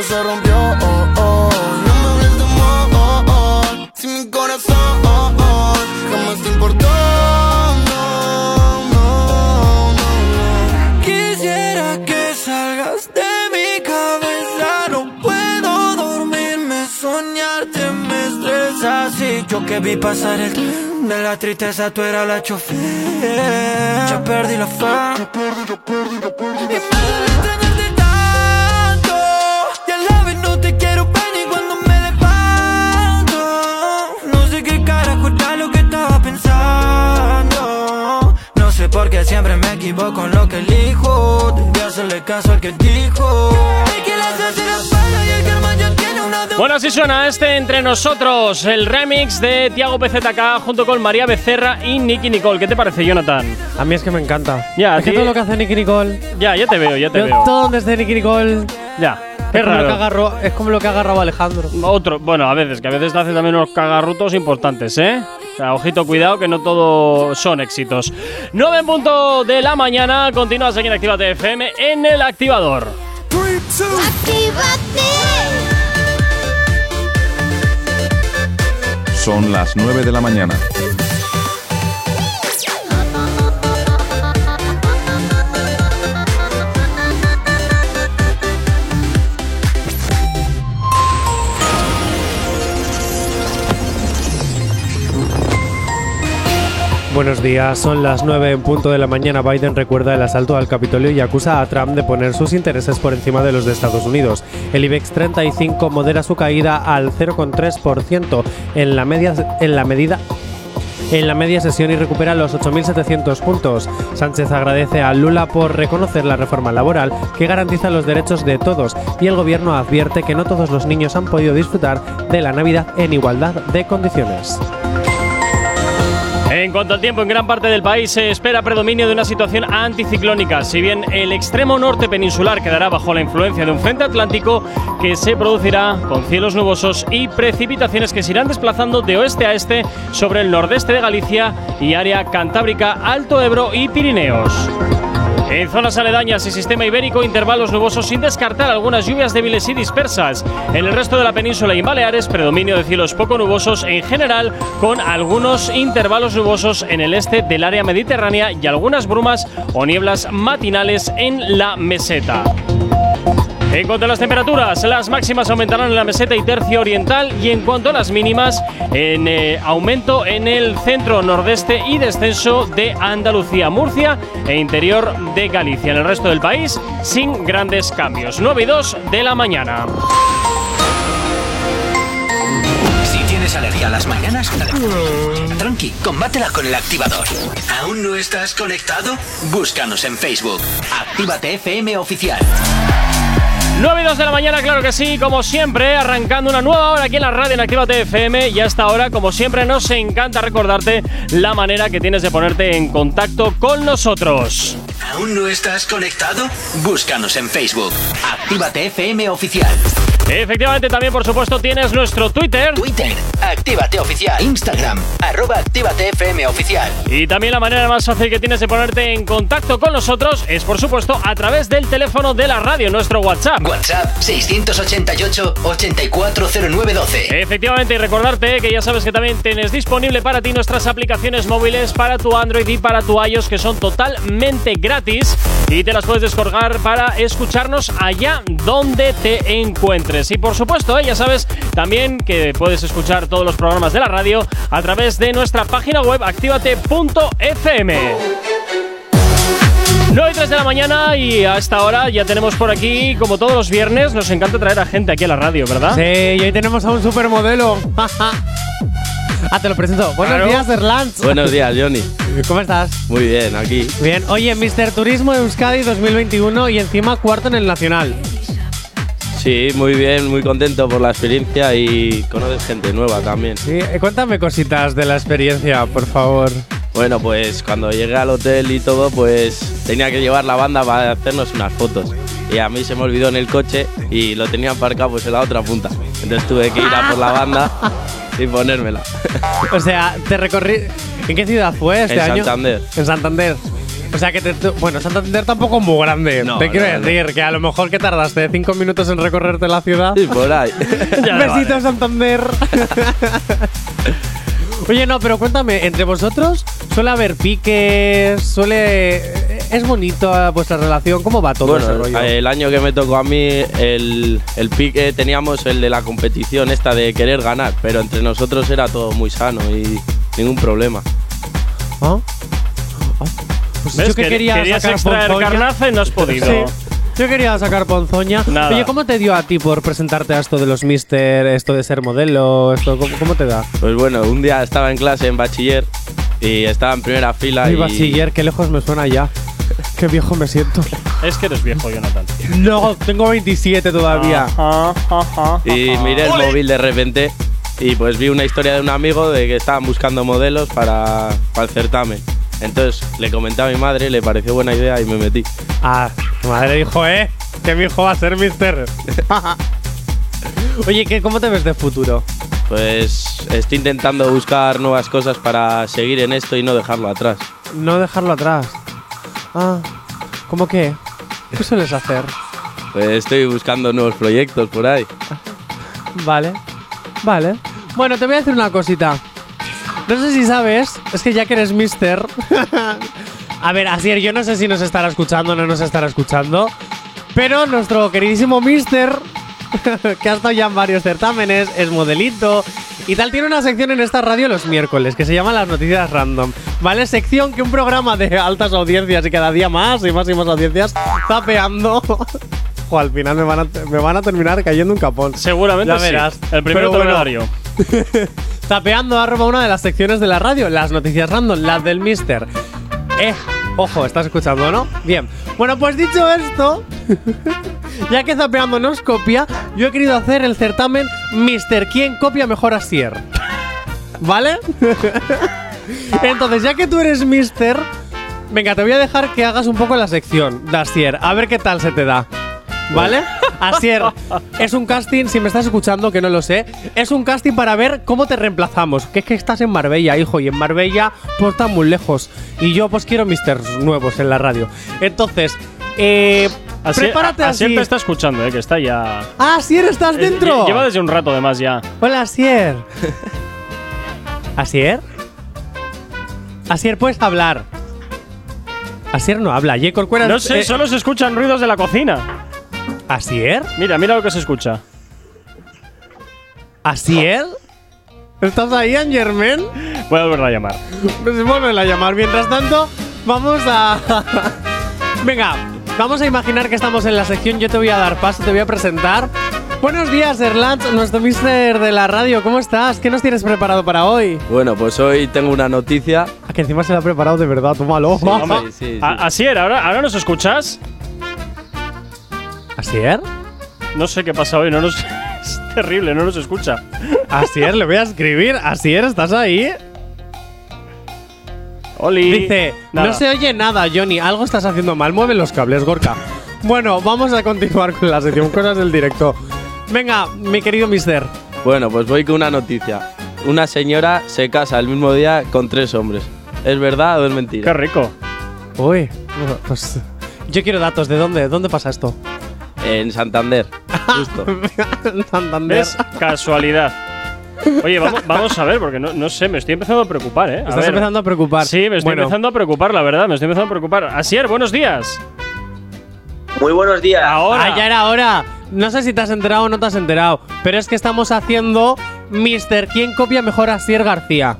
Algo se rompió, oh, oh, no me hables de amor, oh, oh, si mi corazón, oh, oh, jamás te importó, no, no, no, no. Quisiera que salgas de mi cabeza, no puedo dormirme, soñarte me estresa. Así yo que vi pasar el tren de la tristeza, tú eras la chofer. Ya perdí la fe. Ya perdí, ya perdí, ya perdí. Y siempre me equivoco en lo que elijo. Debí hacerle caso al que dijo. Bueno, así suena este entre nosotros, el remix de Tiago PZK junto con María Becerra y Nicky Nicole. ¿Qué te parece, Jonathan? A mí es que me encanta. Ya, es que todo lo que hace Nicky Nicole. Ya, ya te veo, ya te yo veo. todo donde esté Nicky Nicole. Ya, Es qué como, lo que raro. agarró, es como lo que ha agarrado Alejandro. Otro, bueno, a veces, que a veces te hace también unos cagarrutos importantes, ¿eh? Sea, ojito, cuidado, que no todo son éxitos. 9 en punto de la mañana, continúas aquí en Actívate FM en el activador. Son las 9 de la mañana. Buenos días, son las 9 en punto de la mañana. Biden recuerda el asalto al Capitolio y acusa a Trump de poner sus intereses por encima de los de Estados Unidos. El IBEX 35 modera su caída al 0,3% en la media en la medida en la media sesión y recupera los 8.700 puntos. Sánchez agradece a Lula por reconocer la reforma laboral que garantiza los derechos de todos y el gobierno advierte que no todos los niños han podido disfrutar de la Navidad en igualdad de condiciones. En cuanto al tiempo, en gran parte del país se espera predominio de una situación anticiclónica. Si bien el extremo norte peninsular quedará bajo la influencia de un frente atlántico que se producirá con cielos nubosos y precipitaciones que se irán desplazando de oeste a este sobre el nordeste de Galicia y área cantábrica, Alto Ebro y Pirineos. En zonas aledañas y sistema ibérico, intervalos nubosos sin descartar algunas lluvias débiles y dispersas. En el resto de la península y Baleares, predominio de cielos poco nubosos en general, con algunos intervalos nubosos en el este del área mediterránea y algunas brumas o nieblas matinales en la meseta. En cuanto a las temperaturas, las máximas aumentarán en la meseta y tercio oriental y en cuanto a las mínimas, en eh, aumento en el centro nordeste y descenso de Andalucía, Murcia e interior de Galicia. En el resto del país, sin grandes cambios. 9 y 2 de la mañana. Tienes alergia a las mañanas, tranqui, combátela con el activador. ¿Aún no estás conectado? Búscanos en Facebook. Actívate FM Oficial. 9 y 2 de la mañana, claro que sí, como siempre, arrancando una nueva hora aquí en la radio en Actívate FM. Y hasta ahora, como siempre, nos encanta recordarte la manera que tienes de ponerte en contacto con nosotros. ¿Aún no estás conectado? Búscanos en Facebook. Actívate FM Oficial. Efectivamente, también, por supuesto, tienes nuestro Twitter. Twitter, Actívate Oficial. Instagram, arroba Actívate FM Oficial. Y también la manera más fácil que tienes de ponerte en contacto con nosotros es, por supuesto, a través del teléfono de la radio, nuestro WhatsApp. WhatsApp 688-840912. Efectivamente, y recordarte que ya sabes que también tienes disponible para ti nuestras aplicaciones móviles para tu Android y para tu iOS que son totalmente gratis y te las puedes descargar para escucharnos allá donde te encuentres. Y por supuesto, eh, ya sabes también que puedes escuchar todos los programas de la radio a través de nuestra página web activate.fm. 9 y 3 de la mañana y a esta hora ya tenemos por aquí, como todos los viernes, nos encanta traer a gente aquí a la radio, ¿verdad? Sí, y hoy tenemos a un supermodelo. *laughs* ah, te lo presento. Buenos Claro. días, Erlans. Buenos días, Johnny. ¿Cómo estás? Muy bien, aquí. Bien. Oye, Mr. Turismo Euskadi 2021 y encima cuarto en el Nacional. Sí, muy bien, muy contento por la experiencia y conoces gente nueva también. Sí, eh, cuéntame cositas de la experiencia, por favor. Bueno, pues cuando llegué al hotel y todo, pues tenía que llevar la banda para hacernos unas fotos. Y a mí se me olvidó en el coche y lo tenía aparcado pues en la otra punta. Entonces tuve que ir a por la banda y ponérmela. O sea, te recorrí. ¿En qué ciudad fue este En año? Santander. En Santander. O sea que te. Bueno, Santander tampoco es muy grande. No, te quiero no. decir que a lo mejor que tardaste cinco minutos en recorrerte la ciudad. Y por ahí. *laughs* *laughs* Besito, Santander. *laughs* Oye, no, pero cuéntame, entre vosotros suele haber piques, suele. ¿Es bonito vuestra relación? ¿Cómo va todo ese Bueno, rollo? el año que me tocó a mí, el, el pique teníamos el de la competición esta de querer ganar, pero entre nosotros era todo muy sano y ningún problema. ¿Ah? Ah, Pues ¿Ves? yo que Que- quería querías sacar extraer ponzoña. carnaza y no has podido. Sí. Yo quería sacar ponzoña. Nada. Oye, ¿cómo te dio a ti por presentarte a esto de los mister, esto de ser modelo, esto cómo, cómo te da? Pues bueno, un día estaba en clase en bachiller y estaba en primera fila Ay, y bachiller, qué lejos me suena ya. Qué viejo me siento. Es que eres viejo, Jonathan. No, tengo 27 todavía. y miré el móvil de repente y pues vi una historia de un amigo de que estaban buscando modelos para, para el certamen. Entonces le comenté a mi madre, le pareció buena idea y me metí. Ah, tu madre dijo, ¿eh? Que mi hijo va a ser mister. *laughs* Oye, ¿qué, ¿cómo te ves de futuro? Pues estoy intentando buscar nuevas cosas para seguir en esto y no dejarlo atrás. No dejarlo atrás. Ah, ¿cómo qué? ¿Qué sueles hacer? Pues estoy buscando nuevos proyectos por ahí. Vale, vale. Bueno, te voy a decir una cosita. No sé si sabes, es que ya que eres mister... *laughs* a ver, Asier, yo no sé si nos estará escuchando o no nos estará escuchando, pero nuestro queridísimo mister, *laughs* que ha estado ya en varios certámenes, es modelito y tal, tiene una sección en esta radio los miércoles que se llama Las Noticias Random. ¿Vale? Sección que un programa de altas audiencias y cada día más y más y más audiencias. *laughs* Jo, al final me van, a, me van a terminar cayendo un capón. Seguramente Ya sí. verás. El te lo bueno, daría. *laughs* Tapeando arroba una de las secciones de la radio, las noticias random, las del Mister. Eh, ojo, estás escuchando, ¿no? Bien. Bueno, pues dicho esto, *laughs* ya que Zapeando nos copia, yo he querido hacer el certamen Mister ¿Quién copia mejor a Sier? ¿Vale? *laughs* Entonces, ya que tú eres Mister, venga, te voy a dejar que hagas un poco la sección de Asier, a ver qué tal se te da. ¿Vale? *laughs* Asier, es un casting, si me estás escuchando, que no lo sé, es un casting para ver cómo te reemplazamos. Que es que estás en Marbella, hijo, y en Marbella pues está muy lejos. Y yo pues quiero misters nuevos en la radio. Entonces, eh, Así, prepárate así así. te está escuchando, eh, que está ya. Ah, Asier, ¿estás Eh, dentro? lle- Lleva desde un rato además ya. Hola, Asier. *laughs* ¿Asier? Asier, puedes hablar. Asier no habla. J. Corcuera. No sé, eh, solo se escuchan ruidos de la cocina. ¿Asier? Mira, mira lo que se escucha. ¿Asier? ¿Estás ahí, Angermen? Voy a volver a llamar. Pues vuelven a llamar. Mientras tanto, vamos a. *laughs* Venga, vamos a imaginar que estamos en la sección. Yo te voy a dar paso, te voy a presentar. Buenos días, Erland, nuestro mister de la radio. ¿Cómo estás? ¿Qué nos tienes preparado para hoy? Bueno, pues hoy tengo una noticia. Ah, que encima se la ha preparado de verdad, tómalo. Sí, sí. *laughs* A- Asier, ¿ahora, ¿ahora nos escuchas? ¿Asier? No sé qué pasa hoy, no nos. *laughs* Es terrible, no nos escucha. Asier, le voy a escribir. Asier, ¿estás ahí? Oli. Dice, Nada. no se oye nada, Johnny. Algo estás haciendo mal. Mueve los cables, Gorka. Bueno, vamos a continuar con la sección Cosas del directo. Venga, mi querido mister. Bueno, pues voy con una noticia. Una señora se casa el mismo día con tres hombres. ¿Es verdad o es mentira? Qué rico. Uy, pues yo quiero datos. ¿De dónde? ¿Dónde pasa esto? En Santander. *laughs* Justo. Santander. ¿Ves? Casualidad. Oye, vamos, *laughs* vamos a ver, porque no, no sé, me estoy empezando a preocupar, ¿eh? A Estás ver. empezando a preocupar. Sí, me estoy Bueno. empezando a preocupar, la verdad, me estoy empezando a preocupar. Asier, buenos días. Muy buenos días. Ahora. Ah, ya era hora. No sé si te has enterado o no te has enterado, pero es que estamos haciendo Mister ¿Quién copia mejor a Sier García?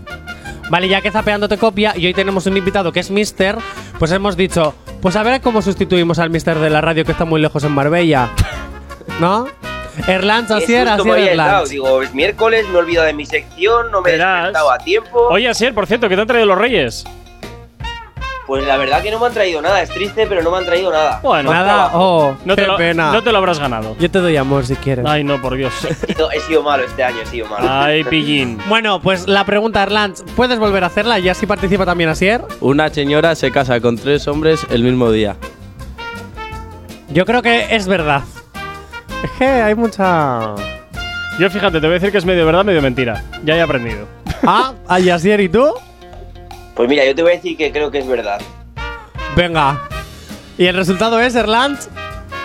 Vale, ya que Zapeando te copia y hoy tenemos un invitado que es Mister, pues hemos dicho, pues a ver cómo sustituimos al Mister de la radio que está muy lejos en Marbella. *laughs* ¿No? Me Asier, había entrado. Erlans. Digo, es miércoles, me he olvidado de mi sección, no me he despertado a tiempo. Oye, Asier, por cierto, ¿qué te han traído los reyes? Pues la verdad que no me han traído nada, es triste, pero no me han traído nada. Bueno, Nada, trabajo. oh, no, qué te lo, pena. no te lo habrás ganado. Yo te doy amor si quieres. Ay, no, por Dios. *laughs* He sido- He sido malo este año, he sido malo. Ay, pillín. Bueno, pues la pregunta, Erlans, ¿puedes volver a hacerla y así participa también Asier? Una señora se casa con tres hombres el mismo día. Yo creo que es verdad. Es que hay mucha. Yo fíjate, te voy a decir que es medio verdad, medio mentira. Ya he aprendido. Ah, ¿y Asier y tú? Pues mira, yo te voy a decir que creo que es verdad. Venga. Y el resultado es, Erlans.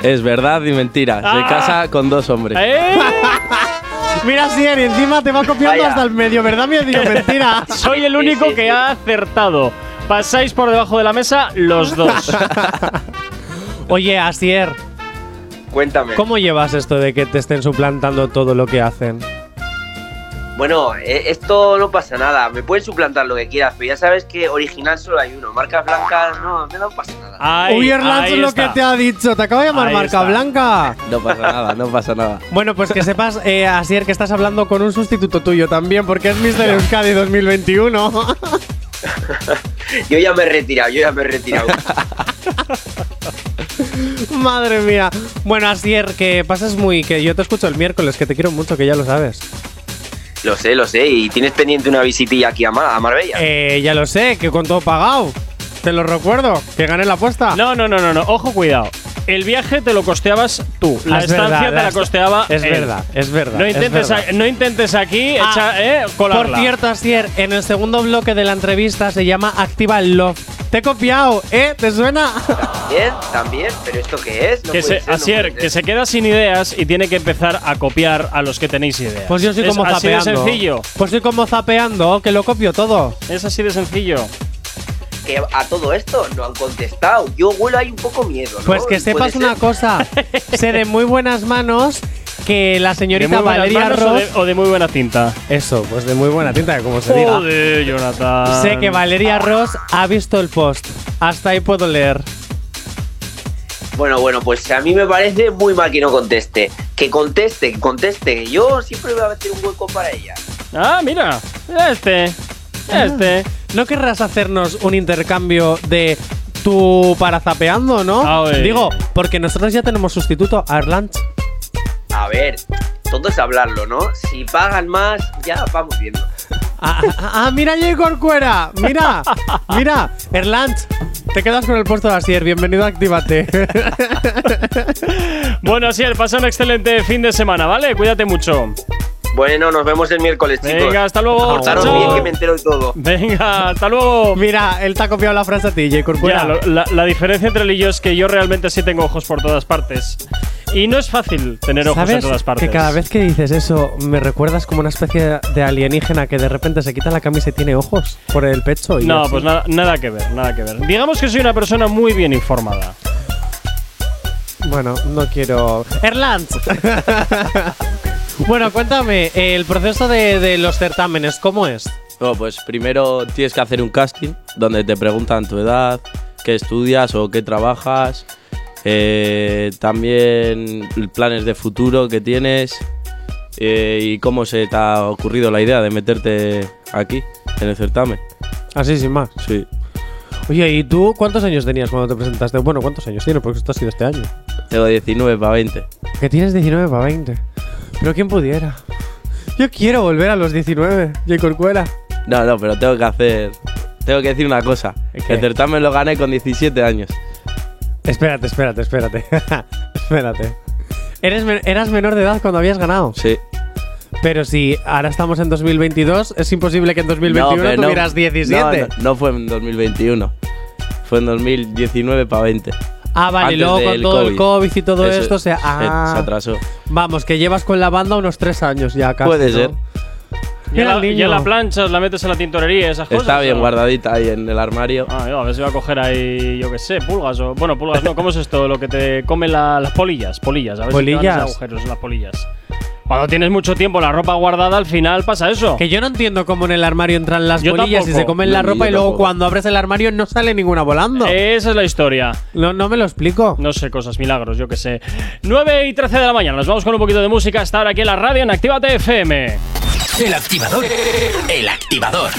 Es verdad y mentira. Ah. Se casa con dos hombres. ¡Eh! *laughs* Mira, Asier, y encima te va copiando Vaya. hasta el medio, ¿verdad? Me digo mentira. *laughs* Soy el único Sí, sí, que sí. ha acertado. Pasáis por debajo de la mesa los dos. *laughs* Oye, Asier, Cuéntame. ¿cómo llevas esto de que te estén suplantando todo lo que hacen? Bueno, eh, esto no pasa nada. Me puedes suplantar lo que quieras, pero ya sabes que original solo hay uno. Marcas blancas, no, no pasa nada. Ahí, Uy, Erlans ahí es lo está. que te ha dicho. Te acabo de llamar Ahí marca está. blanca. No pasa nada, no pasa nada. *laughs* Bueno, pues que sepas, eh, Asier, que estás hablando con un sustituto tuyo también, porque es Mr. Euskadi 2021. *laughs* Yo ya me he retirado, yo ya me he retirado. *laughs* Madre mía. Bueno, Asier, que pases muy. que yo te escucho el miércoles, que te quiero mucho, que ya lo sabes. Lo sé, lo sé. Y tienes pendiente una visitilla aquí a, Mar- a Marbella. Eh, ya lo sé, que con todo pagado. Te lo recuerdo, que gané la apuesta. No, no, no, no, no. Ojo, cuidado. El viaje te lo costeabas tú. La es estancia verdad, te la costeaba. Es él. verdad, es verdad. No es intentes, verdad. a- no intentes aquí Ah, echar, eh, colarla. Por cierto, Asier, en el segundo bloque de la entrevista se llama Activa el Love. Te he copiado, ¿eh? ¿Te suena? También, también. ¿Pero esto qué es? No que puede se, ser, no Asier, puede que ser. se queda sin ideas y tiene que empezar a copiar a los que tenéis ideas. Pues yo soy Es como así de zapeando. sencillo. Pues soy como zapeando, que lo copio todo. Es así de sencillo. Que a todo esto no han contestado. Yo huelo ahí un poco miedo, ¿no? Pues que sepas una cosa. *laughs* sé de muy buenas manos que la ¿De señorita Valeria o Ross. de, o de muy buena tinta? Eso, pues de muy buena tinta, como se diga. Joder, Jonathan. Sé que Valeria Ross ha visto el post. Hasta ahí puedo leer. Bueno, bueno, pues a mí me parece muy mal que no conteste. Que conteste, que conteste. Yo siempre voy a meter un hueco para ella. Ah, mira. Este. Este. ¿No querrás hacernos un intercambio de tu para zapeando, no? Ah. Digo, porque nosotros ya tenemos sustituto a Erlanch. A ver, todo es hablarlo, ¿no? Si pagan más, ya vamos viendo. Ah, ah, ah, mira Jay Corcuera. Mira, mira. Erlanch, te quedas con el puesto de Asier. Bienvenido a Actívate. *laughs* Bueno, así es, pasa un excelente fin de semana, ¿vale? Cuídate mucho. Bueno, nos vemos el miércoles, chicos. Venga, hasta luego. Portaros chao. bien que me entero de todo. Venga, hasta luego. Mira, él te ha copiado la frase a ti, Jay Corcuera. Ya, lo- la, la diferencia entre él y yo es que yo realmente sí tengo ojos por todas partes. Y no es fácil tener ojos en ¿Sabes todas partes. que cada vez que dices eso me recuerdas como una especie de alienígena que de repente se quita la camisa y tiene ojos por el pecho? Y No, así? pues nada, nada que ver, nada que ver. Digamos que soy una persona muy bien informada. Bueno, no quiero. Erlands. *laughs* bueno, cuéntame, el proceso de, de los certámenes, ¿cómo es? No, pues primero tienes que hacer un casting donde te preguntan tu edad, qué estudias o qué trabajas, eh, también planes de futuro que tienes eh, y cómo se te ha ocurrido la idea de meterte aquí, en el certamen. Así sin más. Sí. Oye, ¿y tú cuántos años tenías cuando te presentaste? Bueno, ¿cuántos años tienes? Porque esto ha sido este año. Tengo 19 para 20. Que tienes 19 para 20. Pero quién pudiera. Yo quiero volver a los 19, Jay Corcuera. No, no, pero tengo que hacer. Tengo que decir una cosa. El certamen lo gané con 17 años. Espérate, espérate, espérate. *laughs* espérate. ¿Eres men- ¿Eras menor de edad cuando habías ganado? Sí. Pero si ahora estamos en 2022, es imposible que en 2021 pero tuvieras 17. No, no, no fue en 2021. Fue en 2019 para 20. Ah, vale, Antes luego con todo el COVID y todo Eso, esto se, se- ah, se atrasó. Vamos, que llevas con la banda unos tres años ya casi. Puede ¿no? ser. Ya la, ya la planchas, la metes en la tintorería, esas cosas. Está bien ¿o? guardadita ahí en el armario. Ah, yo, a ver si va a coger ahí, yo qué sé, pulgas o. Bueno, pulgas no, ¿cómo es esto? Lo que te comen la- las polillas, polillas, a ver si te Polillas. van esos agujeros en las polillas. Cuando tienes mucho tiempo la ropa guardada, al final pasa eso. Que yo no entiendo cómo en el armario entran las Yo bolillas y se comen la No, ropa y luego tampoco. cuando abres el armario no sale ninguna volando. Esa es la historia. No, no me lo explico. No sé, cosas, milagros, yo qué sé. 9 y 13 de la mañana, nos vamos con un poquito de música hasta ahora aquí en la radio en Actívate FM. El activador. El activador.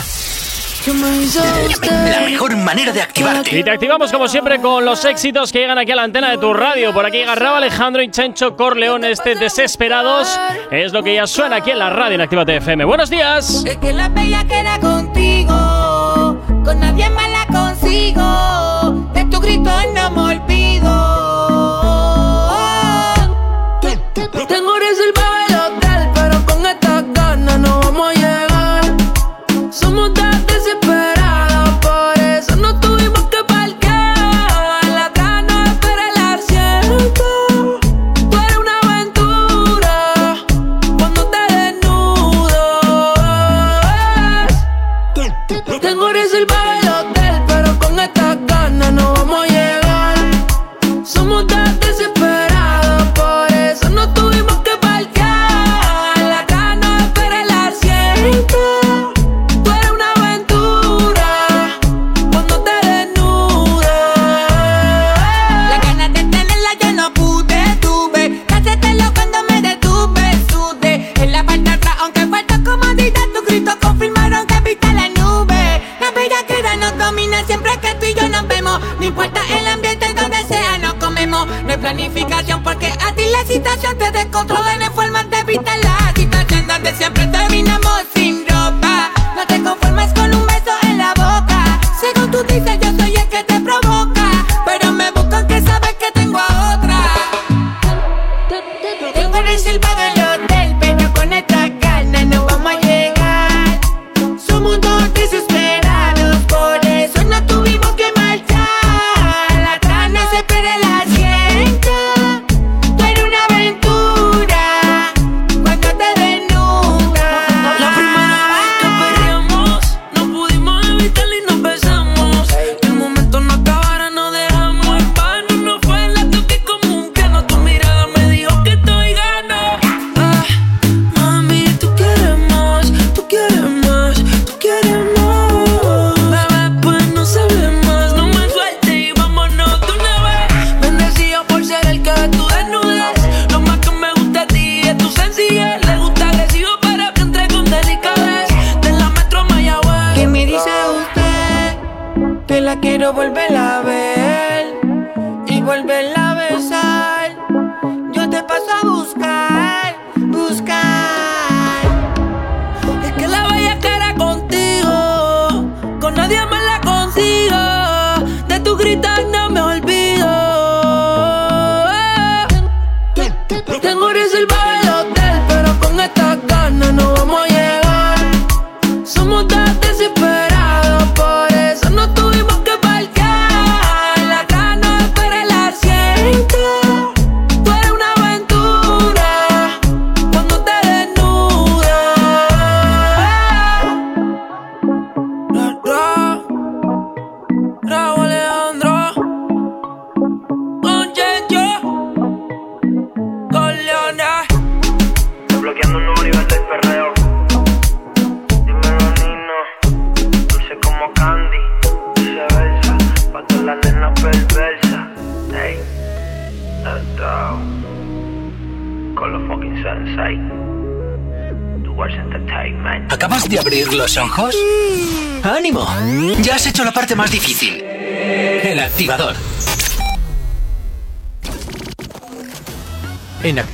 La mejor manera de activarte. Y te activamos como siempre con los éxitos que llegan aquí a la antena de tu radio. Por aquí Garraba, Alejandro y Chencho Corleone, este Desesperados. Es lo que ya suena aquí en la radio en Actívate FM. Buenos días. Es que la bella queda contigo, con nadie más la consigo. De tu grito no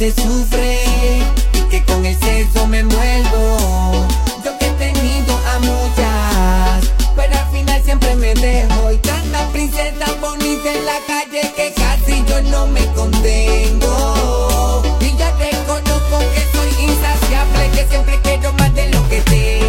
se sufre y que con el sexo me envuelvo. Yo que he tenido a muchas, pero pues al final siempre me dejo. Y tantas princesas bonitas en la calle que casi yo no me contengo. Y ya reconozco que soy insaciable, que siempre quiero más de lo que tengo.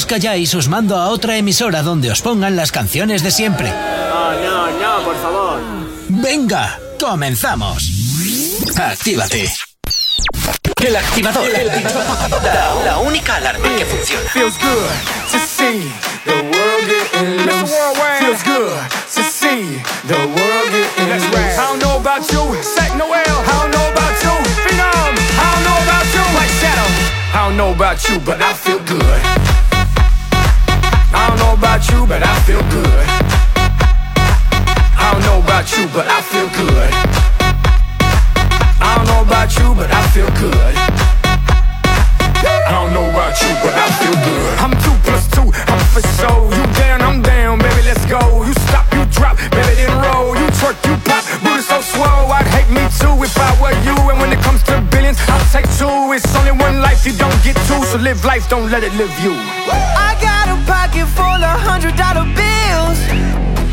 Os calláis, os mando a otra emisora donde os pongan las canciones de siempre. No, no, no, por favor. Venga, comenzamos. Actívate. El activador. La, la única alarma que funciona. Feels good to see the world getting loose. Feels good to see the world getting loose. I don't know about you, Sack Noel. I don't know about you, Phenom. I don't know about you, White Shadow. I don't know about you, but I feel good. About you, but I feel good. I don't know about you, but I feel good. I don't know about you, but I feel good. I don't know about you, but I feel good. I'm two plus two, I'm for sure. You don't get two. So live life, don't let it live you. I got a pocket full of hundred dollar bills.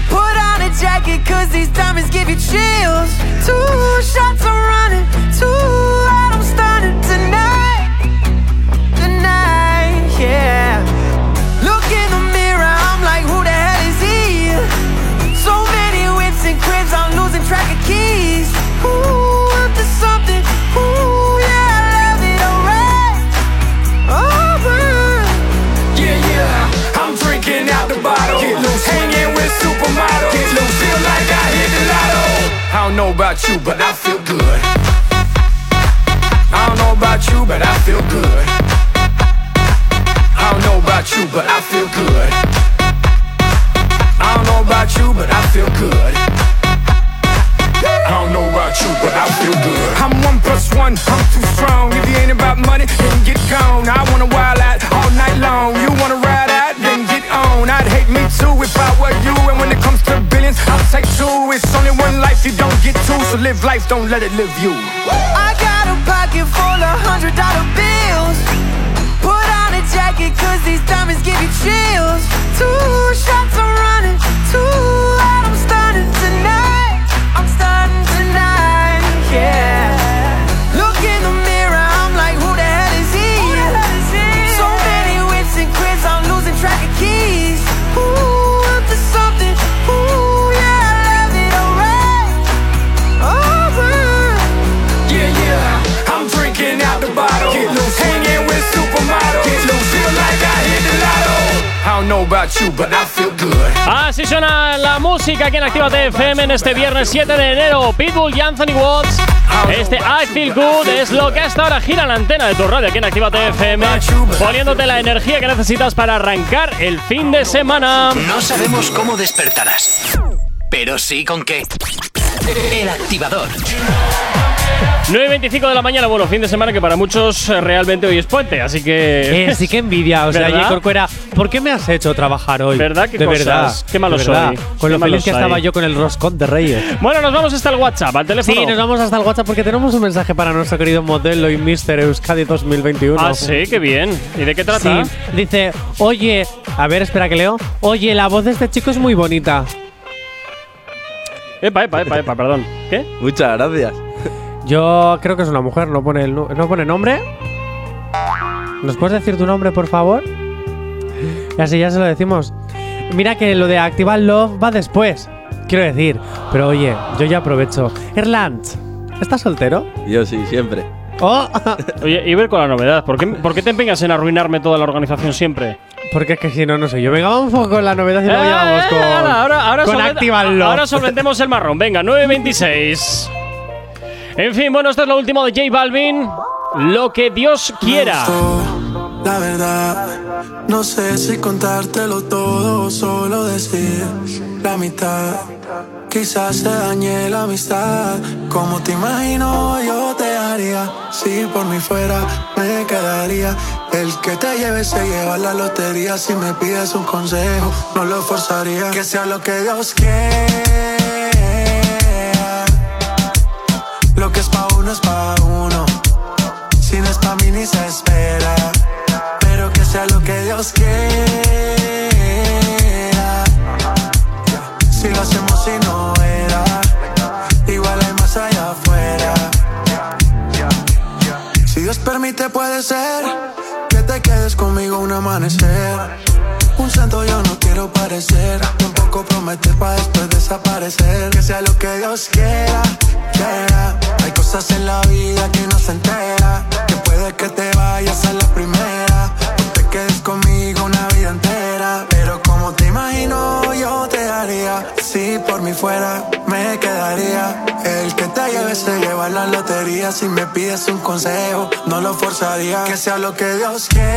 Put on a jacket, cause these diamonds give you chills. Two shots I'm running, two out I'm stunning tonight. Tonight, yeah. Look in the mirror, I'm like, who the hell is he? So many whips and cribs, I'm losing track of keys. Ooh, up to something. I don't know about you, but I feel good. I don't know about you, but I feel good. I don't know about you, but I feel good. I don't know about you, but I feel good. I don't know about you, but I feel good. I'm one plus one, I'm too strong. If you ain't about money, then get gone. I wanna wild out all night long. You wanna ride out, then get on. I'd hate me too if I were you. And when it comes to billions, I'll take two. It's only one life, you don't get two. So live life, don't let it live you. I got a pocket full of hundred dollar bills. Put on a jacket, cause these diamonds give you chills. Two shots I'm running, two out I'm stunning tonight. I'm stunning tonight, yeah. Look in the mirror, I'm like, who the hell is he? So many whips and cribs, I'm losing track of keys. Así suena la música aquí en Actívate FM en este viernes 7 de enero. Pitbull y Anthony Watts. Este I Feel Good es lo que hasta ahora gira la antena de tu radio aquí en Actívate FM, poniéndote la energía que necesitas para arrancar el fin de semana. No sabemos cómo despertarás, pero sí con qué. El activador. 9.25 de la mañana, bueno, fin de semana que para muchos eh, realmente hoy es puente, así que. Eh, sí que envidia. O sea, ¿Verdad? J. Corcuera, ¿por qué me has hecho trabajar hoy? ¿Verdad? ¿Qué de cosas? verdad. Qué malo verdad. soy. Con lo feliz que soy. estaba yo con el roscón de Reyes. Bueno, nos vamos hasta el WhatsApp, al teléfono. Sí, nos vamos hasta el WhatsApp porque tenemos un mensaje para nuestro querido modelo y Mr. Euskadi 2021. Ah, sí, qué bien. ¿Y de qué trata? Sí, dice, oye, a ver, espera que leo. Oye, la voz de este chico es muy bonita. Epa, epa, epa, epa, perdón. ¿Qué? Muchas gracias. Yo creo que es una mujer, no pone, el nu- no pone nombre. ¿Nos puedes decir tu nombre, por favor? Y así ya se lo decimos. Mira que lo de activar love va después. Quiero decir, pero oye, yo ya aprovecho. Erland, ¿estás soltero? Yo sí, siempre. Oh, *laughs* Oye, y ver con la novedad. ¿Por qué, por qué te empeñas en arruinarme toda la organización siempre? porque es que si no, no sé yo. Venga, vamos un poco con la novedad y luego ya vamos con, Eh, ahora, ahora, ahora con solvent- Activa Love. ahora solventemos el marrón. Venga, 9.26. En fin, bueno, esto es lo último de J Balvin. Lo que Dios quiera. La verdad, no sé si contártelo todo o solo decir la mitad. quizás te dañe la amistad. Como te imagino, yo te haría. Si por mí fuera, me quedaría. El que te lleve se lleva la lotería. Si me pides un consejo, no lo forzaría. Que sea lo que Dios quiera. Que es pa' uno es pa' uno. Si no es pa' mí ni se espera. Pero que sea lo que Dios quiera. Si lo hacemos y no era. Igual hay más allá afuera. Si Dios permite, puede ser que te quedes conmigo un amanecer. Un santo yo no quiero parecer. Tampoco prometer para después desaparecer. Que sea lo que Dios quiera. Cosas en la vida que no se entera. Que puede que te vayas a la primera. No te quedes conmigo una vida entera. Pero como te imagino, yo te haría. Si por mí fuera, me quedaría. El que te lleve se lleva la lotería. Si me pides un consejo, no lo forzaría. Que sea lo que Dios quiera.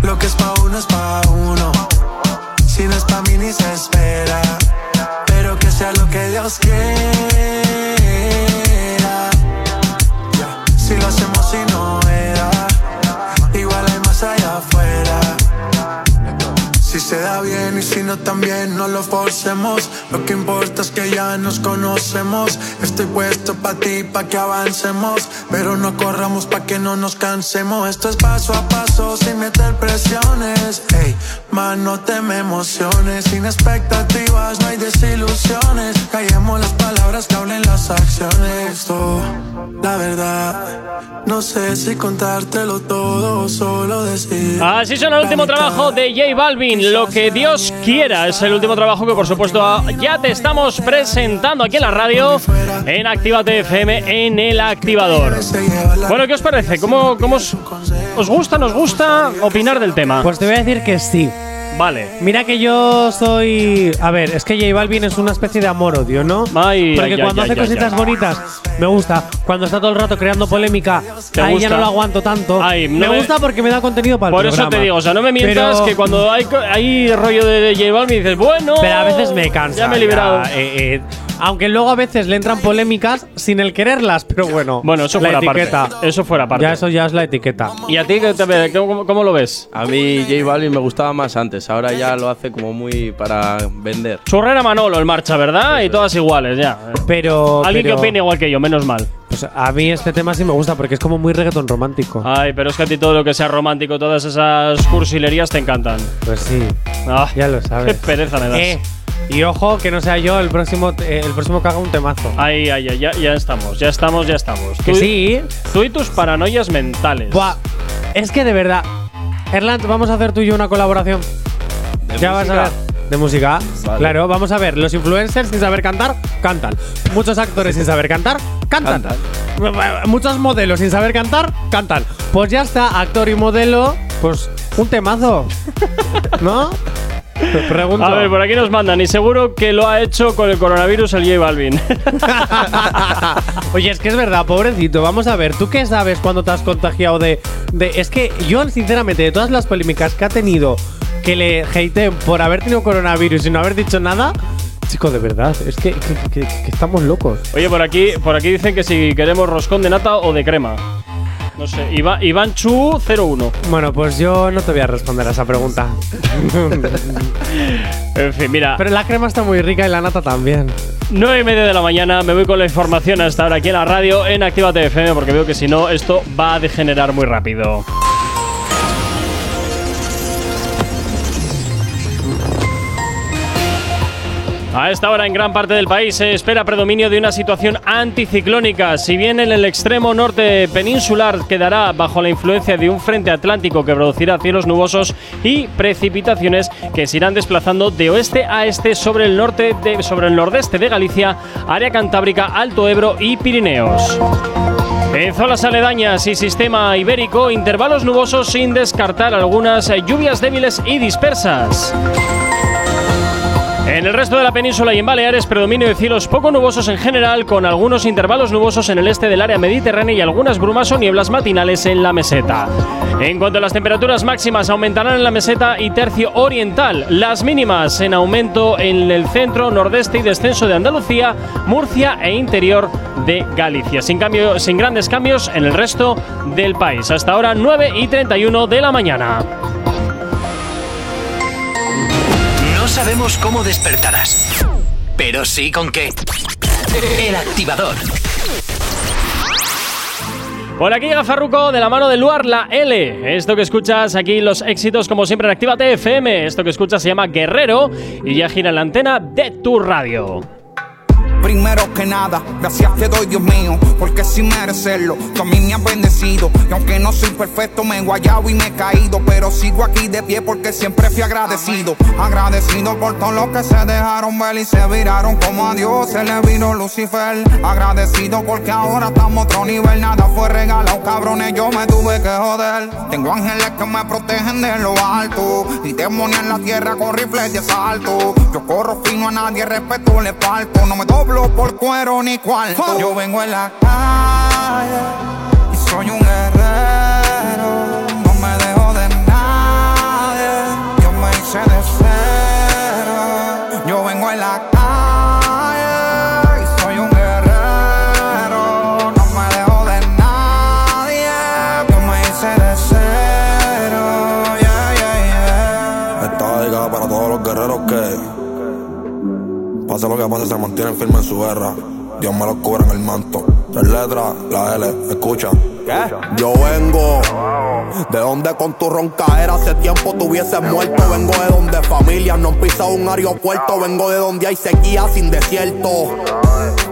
Lo que es pa' uno es pa' uno. Si no es pa' mí ni se espera. Sea lo se da bien y si no también no lo forcemos. Lo que importa es que ya nos conocemos. Estoy puesto pa' ti, pa' que avancemos Pero no corramos pa' que no nos cansemos. Esto es paso a paso sin meter presiones. Ey, man, no te emociones. Sin expectativas no hay desilusiones. Callemos las palabras que hablen las acciones. Esto, la verdad No sé si contártelo todo o solo decir Así suena el último trabajo de J Balvin, Lo que Dios quiera. Es el último trabajo que, por supuesto, ya te estamos presentando aquí en la radio, en Actívate FM, en el activador. Bueno, ¿qué os parece? ¿Cómo, cómo os, os gusta, nos gusta opinar del tema? Pues te voy a decir que sí. Vale. Mira que yo soy. A ver, es que J Balvin es una especie de amor-odio, ¿no? Ay, Porque ay, cuando ay, hace cositas bonitas, me gusta. Cuando está todo el rato creando polémica, ¿Te ahí gusta? ya no lo aguanto tanto. No me, me- gusta porque me da contenido para el Por eso te digo, o sea, no me mientas Pero- que cuando hay, hay rollo de J Balvin dices, bueno. Pero a veces me cansa. Ya me he liberado. ya, eh, eh, aunque luego a veces le entran polémicas sin el quererlas, pero bueno. Bueno, eso la fuera etiqueta. parte. Eso fuera parte. Ya eso ya es la etiqueta. ¿Y a ti qué te- cómo, cómo lo ves? A mí J Balvin me gustaba más antes, ahora ya lo hace como muy para vender. Churrera Manolo en marcha, ¿verdad? Y todas iguales, ya. Pero. Alguien pero- que opine igual que yo, menos mal. Pues a mí este tema sí me gusta porque es como muy reggaetón romántico. Ay, pero es que a ti todo lo que sea romántico, todas esas cursilerías te encantan. Pues sí. Ah, Ya lo Qué sabes. pereza me das. Eh, y ojo que no sea yo el próximo eh, el próximo que haga un temazo. Ay, ay, ay, ya, ya estamos, ya estamos, ya estamos. Que Tú- sí. Tú y tus paranoias mentales. Buah, es que de verdad. Erland, vamos a hacer tú y yo una colaboración. ya vas a ver. De música. Vale. Claro, vamos a ver. Los influencers sin saber cantar, cantan. Muchos actores sin saber cantar, cantan. Muchos modelos sin saber cantar, cantan. Pues ya está, actor y modelo, pues un temazo. ¿No? Pregunto. A ver, por aquí nos mandan, y seguro que lo ha hecho con el coronavirus el J Balvin. *laughs* Oye, es que es verdad, pobrecito. Vamos a ver, ¿tú qué sabes cuando te has contagiado de, de- Es que yo, sinceramente, de todas las polémicas que ha tenido que le hateen por haber tenido coronavirus y no haber dicho nada, chico, de verdad, es que, que- que- que estamos locos. Oye, por aquí, por aquí dicen que si queremos roscón de nata o de crema. No sé, Iva- Iván Chu 01. Bueno, pues yo no te voy a responder a esa pregunta. *laughs* En fin, mira, Pero la crema está muy rica y la nata también. 9 y media de la mañana, me voy con la información hasta ahora aquí en la radio en Actívate FM porque veo que si no, esto va a degenerar muy rápido. A esta hora en gran parte del país se espera predominio de una situación anticiclónica. Si bien en el extremo norte peninsular quedará bajo la influencia de un frente atlántico que producirá cielos nubosos y precipitaciones que se irán desplazando de oeste a este sobre el norte de- sobre el nordeste de Galicia, área cantábrica, Alto Ebro y Pirineos. En zonas aledañas y sistema ibérico, intervalos nubosos sin descartar algunas lluvias débiles y dispersas. En el resto de la península y en Baleares, predominio de cielos poco nubosos en general, con algunos intervalos nubosos en el este del área mediterránea y algunas brumas o nieblas matinales en la meseta. En cuanto a las temperaturas máximas, aumentarán en la meseta y tercio oriental. Las mínimas en aumento en el centro, nordeste y descenso de Andalucía, Murcia e interior de Galicia. Sin, cambio, sin grandes cambios en el resto del país. Hasta ahora 9 y 31 de la mañana. Sabemos cómo despertarás, pero sí con qué. El activador. Hola, aquí llega Farruko de la mano de Luar, la L. Esto que escuchas aquí, los éxitos como siempre en Actívate FM. Esto que escuchas se llama Guerrero y ya gira la antena de tu radio. Primero que nada, gracias te doy, Dios mío, porque sin merecerlo, tú a mí me has bendecido. Y aunque no soy perfecto, me he guayado y me he caído, pero sigo aquí de pie porque siempre fui agradecido. Agradecido por todo lo que se dejaron ver y se viraron como a Dios se le vino Lucifer. Agradecido porque ahora estamos otro nivel, nada fue regalado, cabrones, yo me tuve que joder. Tengo ángeles que me protegen de lo alto y demonios en la tierra con rifles de asalto. Yo corro fino a nadie, respeto le falto, no me por cuero ni cuarto. Yo vengo en la calle y soy un guerrero. No me dejo de nadie. Yo me hice de cero. Yo vengo en la calle pase lo que pase, se mantienen firmes en su guerra. Dios me los cubre en el manto. Tres letras, la L, escucha. Yo vengo de donde con tu roncaera hace tiempo tuvieses muerto. Vengo de donde familias no han pisado un aeropuerto. Vengo de donde hay sequía sin desierto.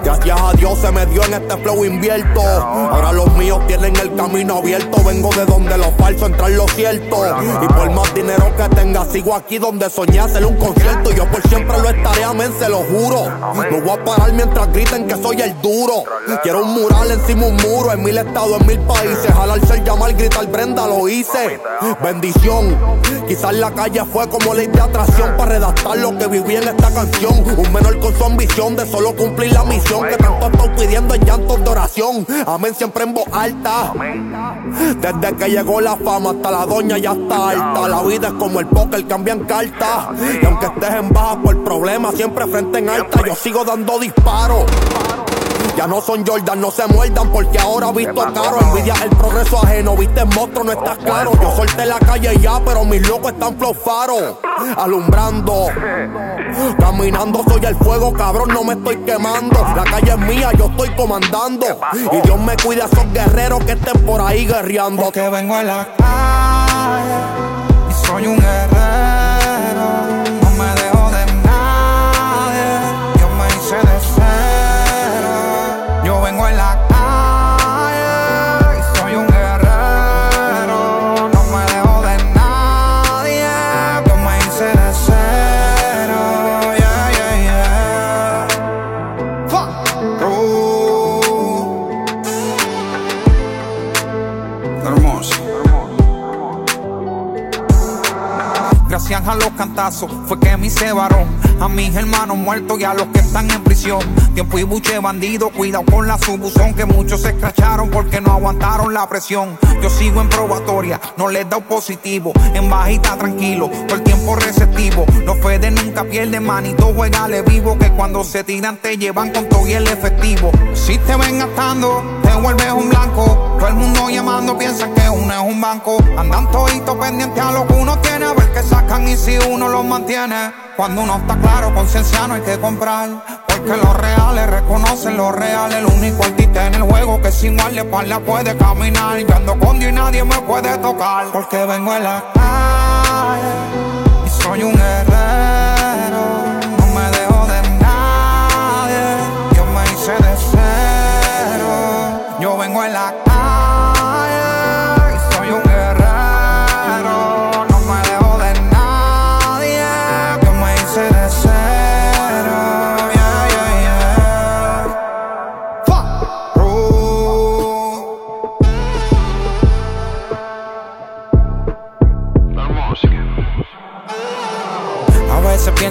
Gracias a Dios se me dio en este flow invierto. Ahora los míos tienen el camino abierto. Vengo de donde lo falso entra en lo cierto. Y por más dinero que tenga, sigo aquí donde soñé hacer un concierto. Yo por siempre lo estaré, amén, se lo juro. No voy a parar mientras griten que soy el duro. Quiero un mural encima un muro, en mil estados, en mil países. Jalarse el llamar, gritar Brenda, lo hice. Bendición. Quizás la calle fue como ley de atracción para redactar lo que viví en esta canción. Un menor con su ambición de solo cumplir la misión que tanto estoy pidiendo en llantos de oración. Amén, siempre en voz alta. Desde que llegó la fama hasta la doña ya está alta. La vida es como el póker, cambian cartas. Y aunque estés en baja por problemas, siempre frente en alta. Yo sigo dando disparos. Ya no son Jordan, no se muerdan porque ahora visto caro. Envidia el progreso ajeno, viste monstruo, no estás claro. Yo solté la calle ya, pero mis locos están flow faro. Alumbrando, caminando soy el fuego, cabrón, no me estoy quemando. La calle es mía, yo estoy comandando. Y Dios me cuida a esos guerreros que estén por ahí guerreando. Porque vengo en la calle y soy un A los cantazos fue que me hice varón. A mis hermanos muertos y a los que están en prisión. Tiempo y buche bandido, cuidado con la subuzón. Que muchos se escracharon porque no aguantaron la presión. Yo sigo en probatoria, no les da positivo. En bajita tranquilo, todo el tiempo receptivo. Los Fede nunca pierden, manito, juegale vivo. Que cuando se tiran te llevan con todo y el efectivo. Si te ven gastando, te vuelves un blanco. Todo el mundo llamando piensa que uno es un banco. Andan toditos pendientes a lo que uno tiene, a ver qué sacan y si uno los mantiene. Cuando uno está claro, conciencia no hay que comprar. Porque los reales reconocen lo real. El único artista en el juego que sin guardia puede caminar. Yo ando con Dios y nadie me puede tocar. Porque vengo en la calle y soy un guerrero.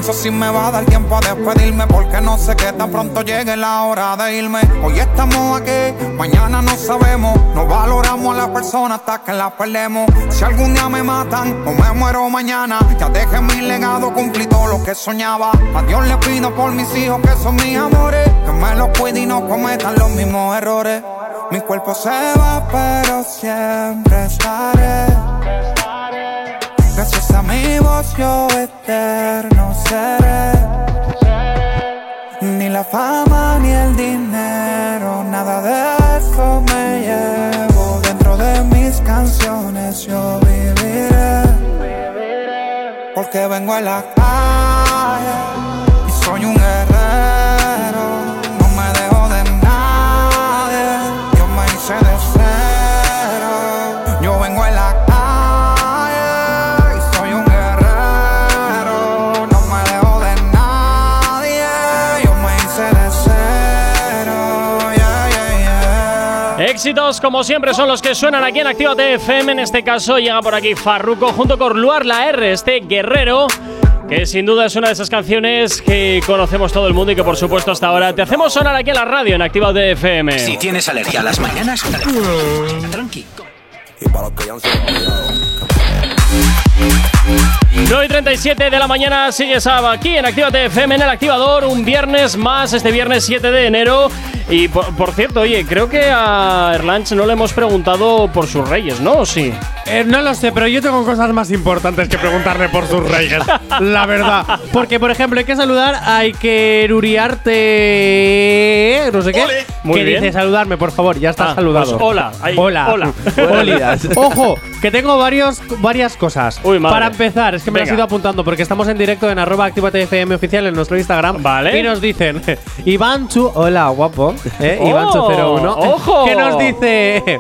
Pienso si me va a dar tiempo a despedirme porque no sé que tan pronto llegue la hora de irme. Hoy estamos aquí, mañana no sabemos. No valoramos a las personas hasta que las perdemos. Si algún día me matan o me muero mañana, ya dejé mi legado, cumplí todo lo que soñaba. A Dios le pido por mis hijos que son mis amores, que me los cuide y no cometan los mismos errores. Mi cuerpo se va, pero siempre estaré. Voz yo eterno seré. Ni la fama ni el dinero, nada de eso me llevo. Dentro de mis canciones yo viviré. Porque vengo a la calle Éxitos, como siempre, son los que suenan aquí en Activa FM. En este caso, llega por aquí Farruko junto con Luar la R, este guerrero. Que sin duda es una de esas canciones que conocemos todo el mundo y que por supuesto hasta ahora te hacemos sonar aquí en la radio en Activa FM. Si tienes alergia a las mañanas, tranqui. Y para los que ya han. 9 y 37 de la mañana sigues aquí en Actívate FM en el activador. Un viernes más, este viernes 7 de enero. Y por, por cierto, oye, creo que a Erlanch no le hemos preguntado por sus reyes, ¿no? ¿O sí? Eh, no lo sé, pero yo tengo cosas más importantes que preguntarle por sus reyes. *laughs* la verdad. Porque, por ejemplo, hay que saludar a Ikeruriarte. No sé qué. Muy que bien. dice saludarme, por favor. Ya está Ah, saludado. pues hola. Ahí, hola. hola. Hola. *laughs* Ojo, que tengo varios, varias cosas. Uy, madre. Para empezar, es que me he Venga. ido apuntando porque estamos en directo en arroba FM oficial en nuestro Instagram. Vale. Y nos dicen, *laughs* Ivanchu, hola, guapo. ¿eh? Oh, Ivanchu01. ojo. Que nos dice.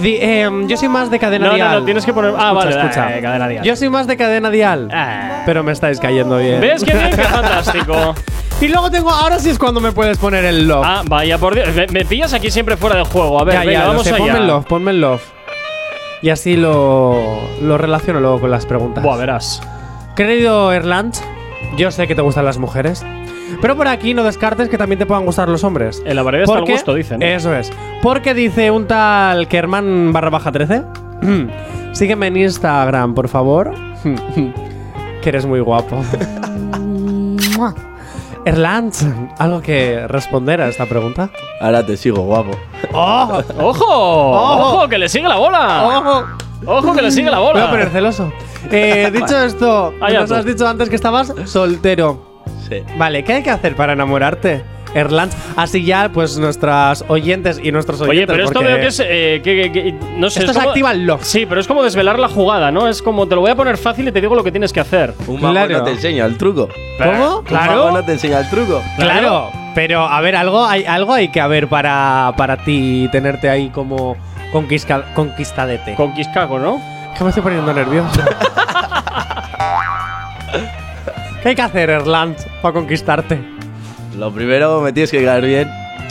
di- em, yo soy más de cadena No, no, dial. no, tienes que poner. Ah, Escucha, vale, escucha. eh, cadena dial. Yo soy más de cadena dial. Ah. Pero me estáis cayendo bien. ¿Ves qué bien? ¡Qué *laughs* fantástico! y luego tengo. Ahora sí es cuando me puedes poner el love. Ah, vaya por Dios. Me, me pillas aquí siempre fuera de juego. A ver, ya, venga, ya, lo vamos sé, allá. Ponme el love, ponme el love. Y así lo, lo relaciono luego con las preguntas. Buah, verás. Querido Erland, yo sé que te gustan las mujeres. Pero por aquí no descartes que también te puedan gustar los hombres. En la variedad está el gusto, dicen. ¿no? Eso es. Porque dice un tal Kerman barra baja 13. *clears throat* Sígueme en Instagram, por favor. *laughs* que eres muy guapo. *laughs* Erland, ¿algo que responder a esta pregunta? Ahora te sigo, guapo. ¡Oh! ¡Ojo! ¡Ojo! ¡Que le sigue la bola! ¡Ojo! ¡Ojo! ¡Que le sigue la Voy bola! a poner celoso. Eh, *laughs* dicho esto, nos has dicho antes que estabas soltero. Sí. Vale, ¿qué hay que hacer para enamorarte? Erland, así ya, pues nuestras oyentes y nuestros oyentes. Oye, pero esto veo que es. eh, que, que- que- no sé. Esto es como- activa el love. Sí, pero es como desvelar la jugada, ¿no? Es como te lo voy a poner fácil y te digo lo que tienes que hacer. Un mago Claro. no te enseña el truco. ¿Cómo? Un mago no te enseña el truco. Claro, pero a ver, algo hay, algo hay que haber para, para ti tenerte ahí como conquisca, conquistadete. Con Quiscaco, ¿no? que me estoy poniendo nervioso. *laughs* ¿Qué hay que hacer, Erland, para conquistarte? Lo primero, me tienes que caer bien.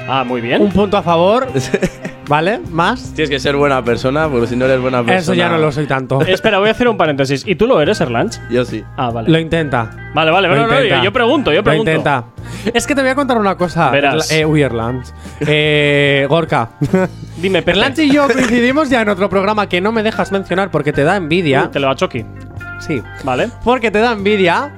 Ah, muy bien. Un punto a favor, *laughs* ¿vale? ¿Más? Tienes que ser buena persona, porque si no eres buena persona. Eso ya no lo soy tanto. *laughs* Espera, voy a hacer un paréntesis. ¿Y tú lo eres, Erlanch? Yo sí. Ah, vale. Lo intenta. Vale, vale, Lo no, no, intenta. yo, yo pregunto, yo Lo pregunto. intenta. Es que te voy a contar una cosa. Verás. Eh, uy, Erland. Eh, Gorka. *laughs* Dime, Pepe. Erland y yo coincidimos ya en otro programa que no me dejas mencionar porque te da envidia. Uh, Te lo va choqui. Sí. Vale. Porque te da envidia.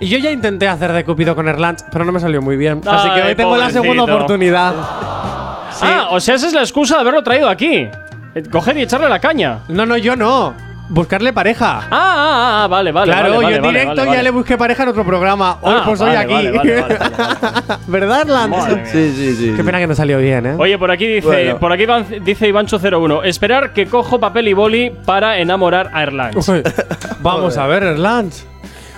Y yo ya intenté hacer de Cupido con Erland, pero no me salió muy bien. Así que hoy tengo la segunda oportunidad. Ah, o sea, esa es la excusa de haberlo traído aquí. Eh, Coger y echarle la caña. No, no, yo no. Buscarle pareja. Ah, ah, ah, vale, vale. claro, vale, yo vale, en vale, directo vale, ya le busqué pareja en otro programa. Hoy Ah, pues hoy aquí. vale, vale, vale, vale, *laughs* ¿Verdad, mía. Sí, sí, sí. Qué pena que no salió bien, ¿eh? Oye, por aquí dice, Bueno. por aquí dice Ivancho01, esperar que cojo papel y boli para enamorar a Erlanch. Uy, Vamos a ver, Erland.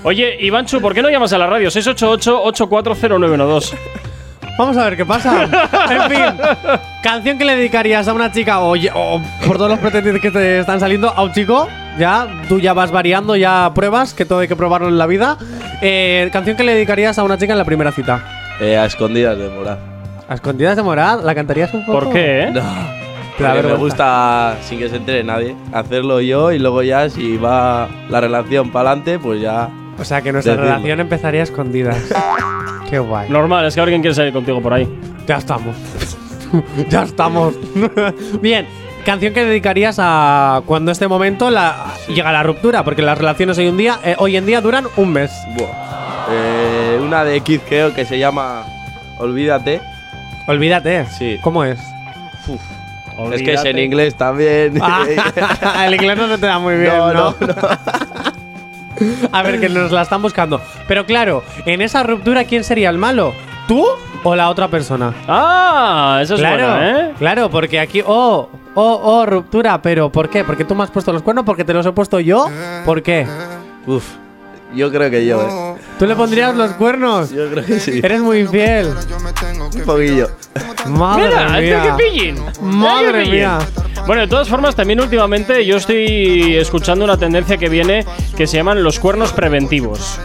Oye, Ivanchu, ¿por qué no llamas a la radio? 688-840912. Vamos a ver qué pasa. en fin, canción que le dedicarías a una chica o, o por todos los pretendientes que te están saliendo a un chico. Ya, tú ya vas variando, ya pruebas, que todo hay que probarlo en la vida. Eh, canción que le dedicarías a una chica en la primera cita. Eh, a escondidas de morar. A escondidas de morad, ¿la cantarías un poco? ¿Por qué, eh? No. Porque me gusta, sin que se entere nadie, hacerlo yo y luego ya, si va la relación para adelante, pues ya O sea que nuestra Decirlo. relación empezaría a escondidas. *laughs* Qué guay. Normal, es que alguien quiere salir contigo por ahí. Ya estamos. *laughs* ya estamos. *laughs* Bien, canción que dedicarías a cuando este momento la, llega la ruptura, porque las relaciones hoy en día, eh, hoy en día duran un mes. Eh, una de Kid Keo que se llama Olvídate. Olvídate. Sí. ¿Cómo es? Es que es en inglés también. Ah, el inglés no se te da muy bien, No, ¿no? no, A ver, que nos la están buscando. Pero claro, en esa ruptura, ¿quién sería el malo? ¿Tú o la otra persona? Ah, eso es claro, buena, ¿eh? Claro, porque aquí, oh, oh, oh, ruptura, pero ¿por qué? ¿Porque tú me has puesto los cuernos? ¿Porque te los he puesto yo? ¿Por qué? Uf, yo creo que yo, eh. ¿Tú le pondrías los cuernos? Yo creo que sí. Eres muy infiel. Un poquillo. Madre Mira, mía. este que. Madre que mía. Bueno, de todas formas, también últimamente yo estoy escuchando una tendencia que viene que se llaman los cuernos preventivos.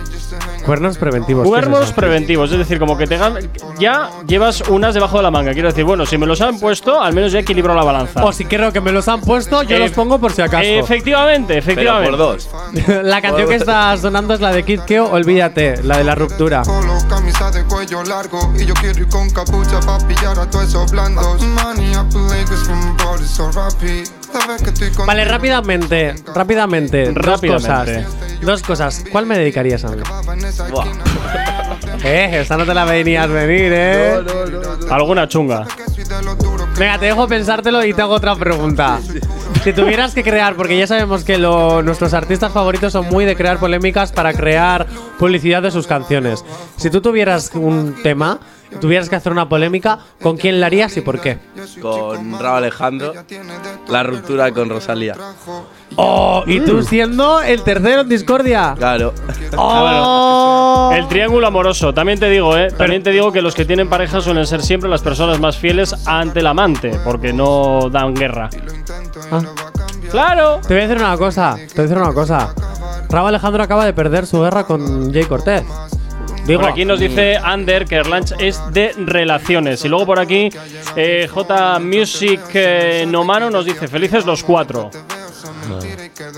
Cuernos preventivos. ¿qué es Cuernos preventivos, es decir, como que te ya llevas unas debajo de la manga. Quiero decir, bueno, si me los han puesto, al menos ya equilibro la balanza. O si creo que me los han puesto, yo Eh, los pongo por si acaso. Efectivamente, efectivamente. Pero por dos. *laughs* la canción que está sonando es la de Kid Keo, Olvídate, la de la ruptura. Polo, camisa de cuello largo Y yo quiero ir con capucha pa' pillar a todos esos blandos Money up Lakers from body so rapid La vez que estoy contigo Vale, rápidamente, rápidamente, dos Rápidamente. cosas. Dos cosas. ¿Cuál me dedicarías a mí? Eh, esta no te la venías venir, eh. Alguna chunga. Venga, te dejo pensártelo y te hago otra pregunta. Si tuvieras que crear, porque ya sabemos que lo- nuestros artistas favoritos son muy de crear polémicas para crear publicidad de sus canciones. Si tú tuvieras un tema, tuvieras que hacer una polémica, ¿con quién la harías y por qué? Con Raúl Alejandro. La ruptura con Rosalía. Oh, y tú siendo el tercero en discordia. Claro. Oh. *laughs* El triángulo amoroso, también te digo, ¿eh? También te digo que los que tienen pareja suelen ser siempre las personas más fieles ante el amante, porque no dan guerra. Ah. ¡Claro! Te voy a decir una cosa, te voy a decir una cosa. Raúl Alejandro acaba de perder su guerra con Jay Cortez. Digo, Por aquí nos dice Ander que Erlanch es de relaciones. Y luego por aquí eh, J Music eh, Nomano nos dice felices los cuatro.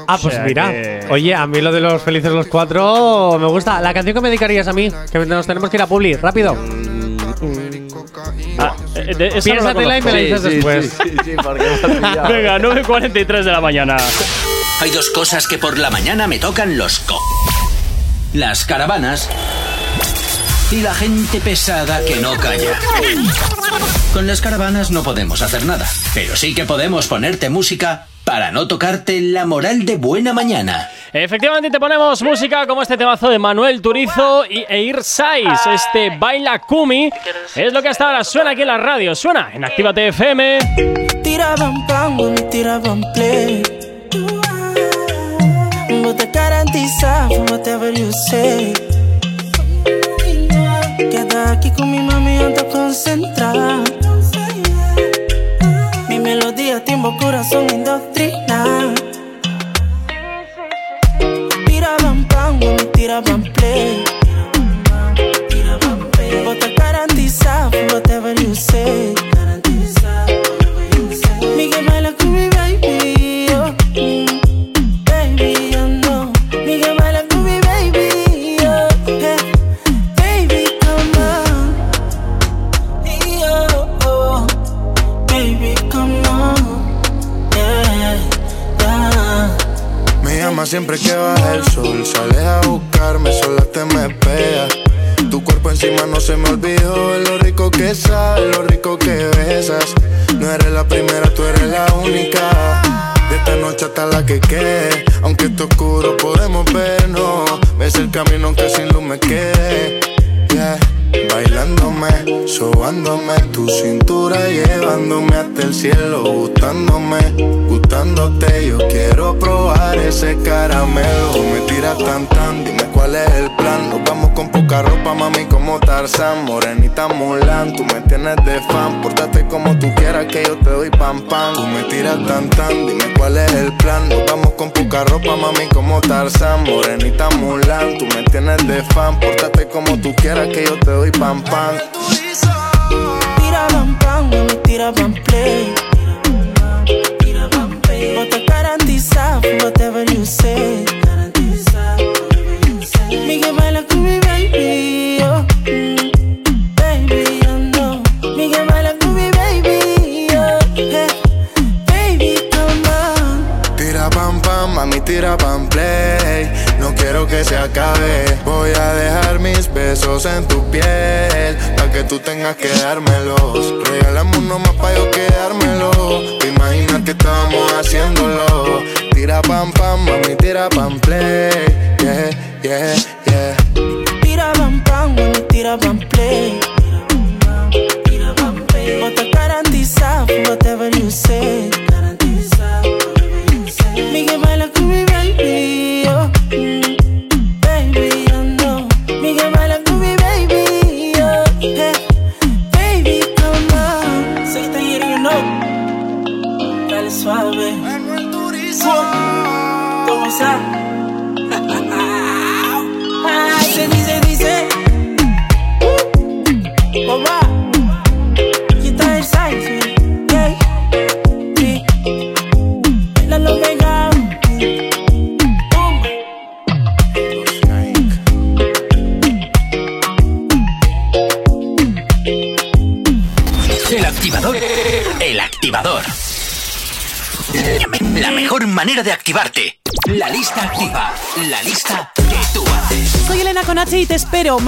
Ah, pues O sea mira. que- Oye, a mí lo de los felices los cuatro me gusta. La canción que me dedicarías a mí, que nos tenemos que ir a Publi, rápido. Ah, eh, de- esa no la Piénsatela y me la dices Sí, después. sí, sí. Venga, 9.43 de la mañana. Hay dos cosas que por la mañana me tocan los co. Las caravanas y la gente pesada que no calla. Con las caravanas no podemos hacer nada, pero sí que podemos ponerte música para no tocarte la moral de buena mañana. Efectivamente te ponemos música como este temazo de Manuel Turizo y Eir Saiz. Este Baila Kumi es lo que hasta ahora suena aquí en la radio. Suena en Actívate FM. Tira bam bam, mami, tira bam play. Whatever you say. Aquí con mi mami, ando concentrada. Mi melodía, timbo, corazón, indoctrina. Tira bam bam, mami, tira bam play. Vos te garantizar whatever you say. Siempre que baja el sol Sales a buscarme, sola te me pega Tu cuerpo encima no se me olvidó Lo rico que sabe, lo rico que besas. No eres la primera, tú eres la única. De esta noche hasta la que quede Aunque esté oscuro podemos vernos. Ves el camino aunque sin luz me quede Yeah. Bailándome, sobándome tu cintura, llevándome hasta el cielo, gustándome, gustándote. Yo quiero probar ese caramelo. Me tiras tan tan, dime cuál es el plan. Nos vamos con poca ropa, mami, como Tarzán, morenita Mulan. Tú me tienes de fan, pórtate como tú quieras que yo te doy pam pam. Tú me tiras tan tan, dime cuál es el plan. Nos vamos con poca ropa, mami, como Tarzán, morenita Mulan. Tú me tienes de fan, pórtate como tú quieras que yo te doy pam pam. Tira bam bam, mami, tira bam play. Vos te garantizar whatever you say.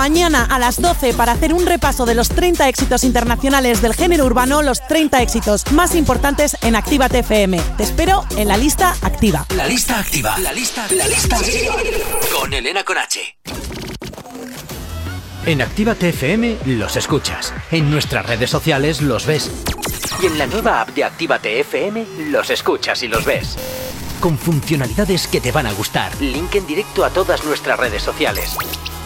Mañana a las 12 para hacer un repaso de los 30 éxitos internacionales del género urbano, los 30 éxitos más importantes en Actívate FM. Te espero en la lista activa. La lista activa. La lista, la lista activa. Con Elena Conache. En Actívate FM los escuchas. En nuestras redes sociales los ves. Y en la nueva app de Actívate FM los escuchas y los ves. Con funcionalidades que te van a gustar. Link en directo a todas nuestras redes sociales.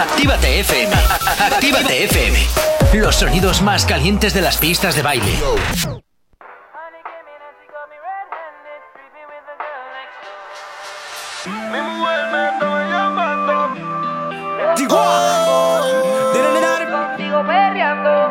Actívate FM. Actívate FM. Los sonidos más calientes de las pistas de baile. Contigo perreando.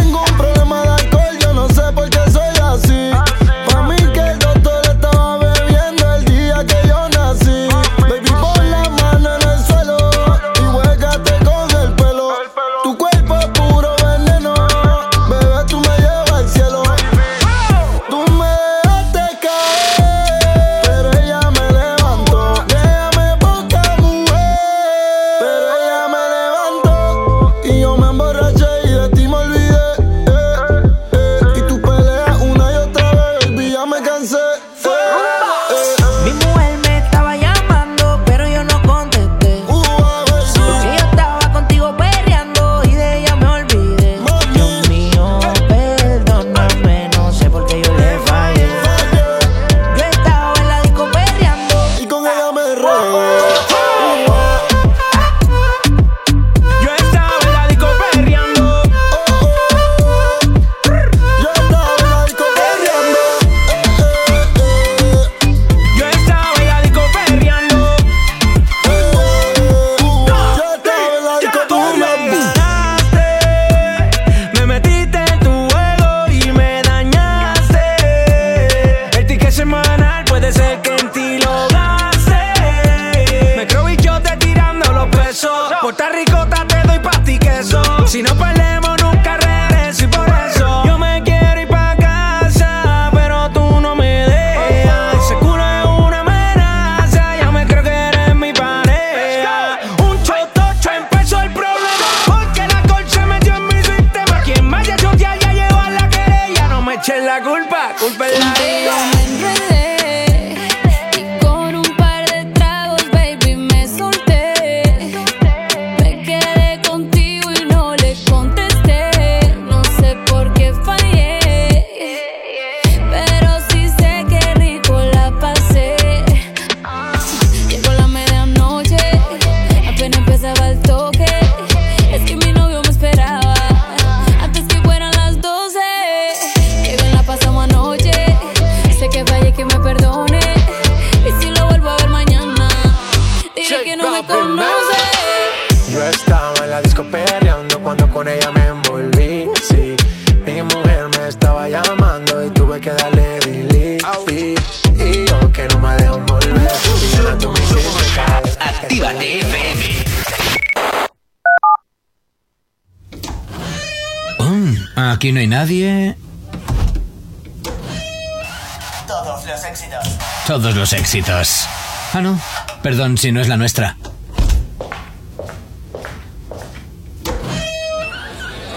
éxitos. Ah, no. Perdón si no es la nuestra.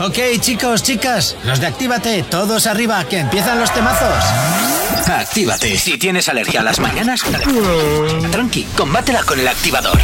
Ok, chicos, chicas, los de Actívate, todos arriba, que empiezan los temazos. Actívate. Si tienes alergia a las mañanas, tranqui, combátela con el activador.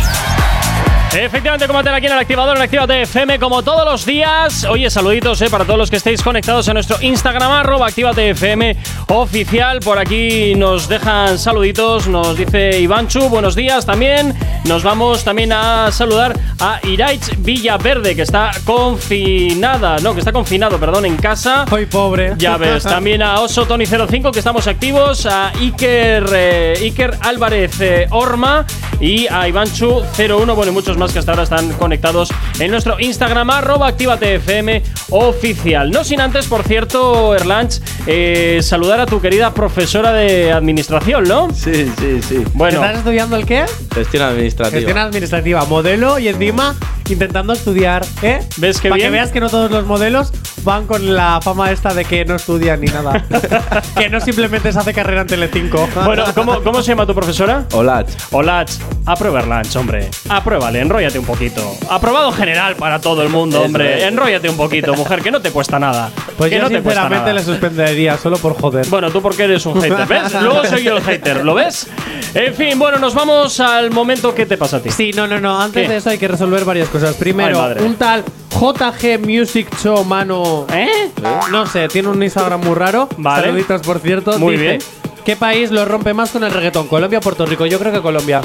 Efectivamente, combate aquí en el activador en Actívate FM como todos los días. Oye, saluditos eh, para todos los que estéis conectados a nuestro Instagram, arroba Actívate FM oficial. Por aquí nos dejan saluditos, nos dice Ivanchu, buenos días también. Nos vamos también a saludar a Iraich Villaverde, que está confinada, no, que está confinado, perdón, en casa. Hoy pobre. Ya ves, *laughs* también a Oso Tony05, que estamos activos, a Iker, eh, Iker Álvarez eh, Orma y a Ivanchu01, bueno, y muchos más que hasta ahora están conectados en nuestro Instagram, arroba activatefm oficial. No sin antes, por cierto, Erlanch, eh, saludar a tu querida profesora de administración, ¿no? Sí, sí, sí. Bueno, ¿Estás estudiando el qué? Gestión administrativa. Gestión administrativa, modelo y encima intentando estudiar, ¿eh? ¿Ves qué Para que bien? veas que no todos los modelos van con la fama esta de que no estudian ni nada. *laughs* que no simplemente se hace carrera en Telecinco. bueno ¿cómo, ¿cómo se llama tu profesora? Hola. Olach, aprueba Erlanch, hombre. Apruébale, enróllate un poquito. Aprobado general para todo el mundo, hombre. Enróllate un poquito, mujer, que no te cuesta nada. Pues que yo no te sinceramente le suspendería solo por joder. Bueno, tú porque eres un hater, ¿ves? *laughs* Luego soy yo el hater, ¿lo ves? En fin, bueno, nos vamos al momento que te pasa a ti. Sí, no, no, no. Antes ¿Qué? de eso hay que resolver varias cosas. Primero, Ay, un tal JG Music Show, mano. ¿Eh? No sé, tiene un Instagram muy raro. Vale. Saluditos, por cierto. Muy Dice, bien. ¿Qué país lo rompe más con el reggaetón? ¿Colombia o Puerto Rico? Yo creo que Colombia.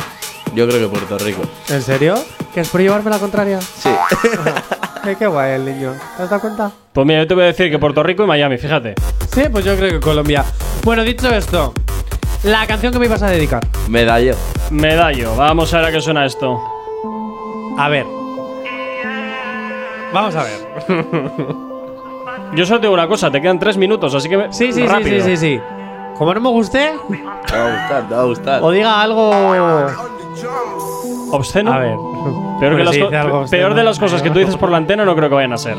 Yo creo que Puerto Rico. ¿En serio? ¿Que es por llevarme la contraria? Sí. Ay, qué guay el niño. ¿Te has dado cuenta? Pues mira, yo te voy a decir que Puerto Rico y Miami, fíjate. Sí, pues yo creo que Colombia. Bueno, dicho esto, la canción que me ibas a dedicar. Medallo. Medallo, vamos a ver a qué suena esto. A ver. Vamos a ver. Yo solo te digo una cosa, te quedan tres minutos, así que. Sí, sí, sí, rápido. sí, sí, sí. Como no me guste, Te va a gustar, te va a gustar. o diga algo. ¿Obsceno? A ver. Peor, que las sí, algo peor de las cosas que tú dices por la antena no creo que vayan a ser.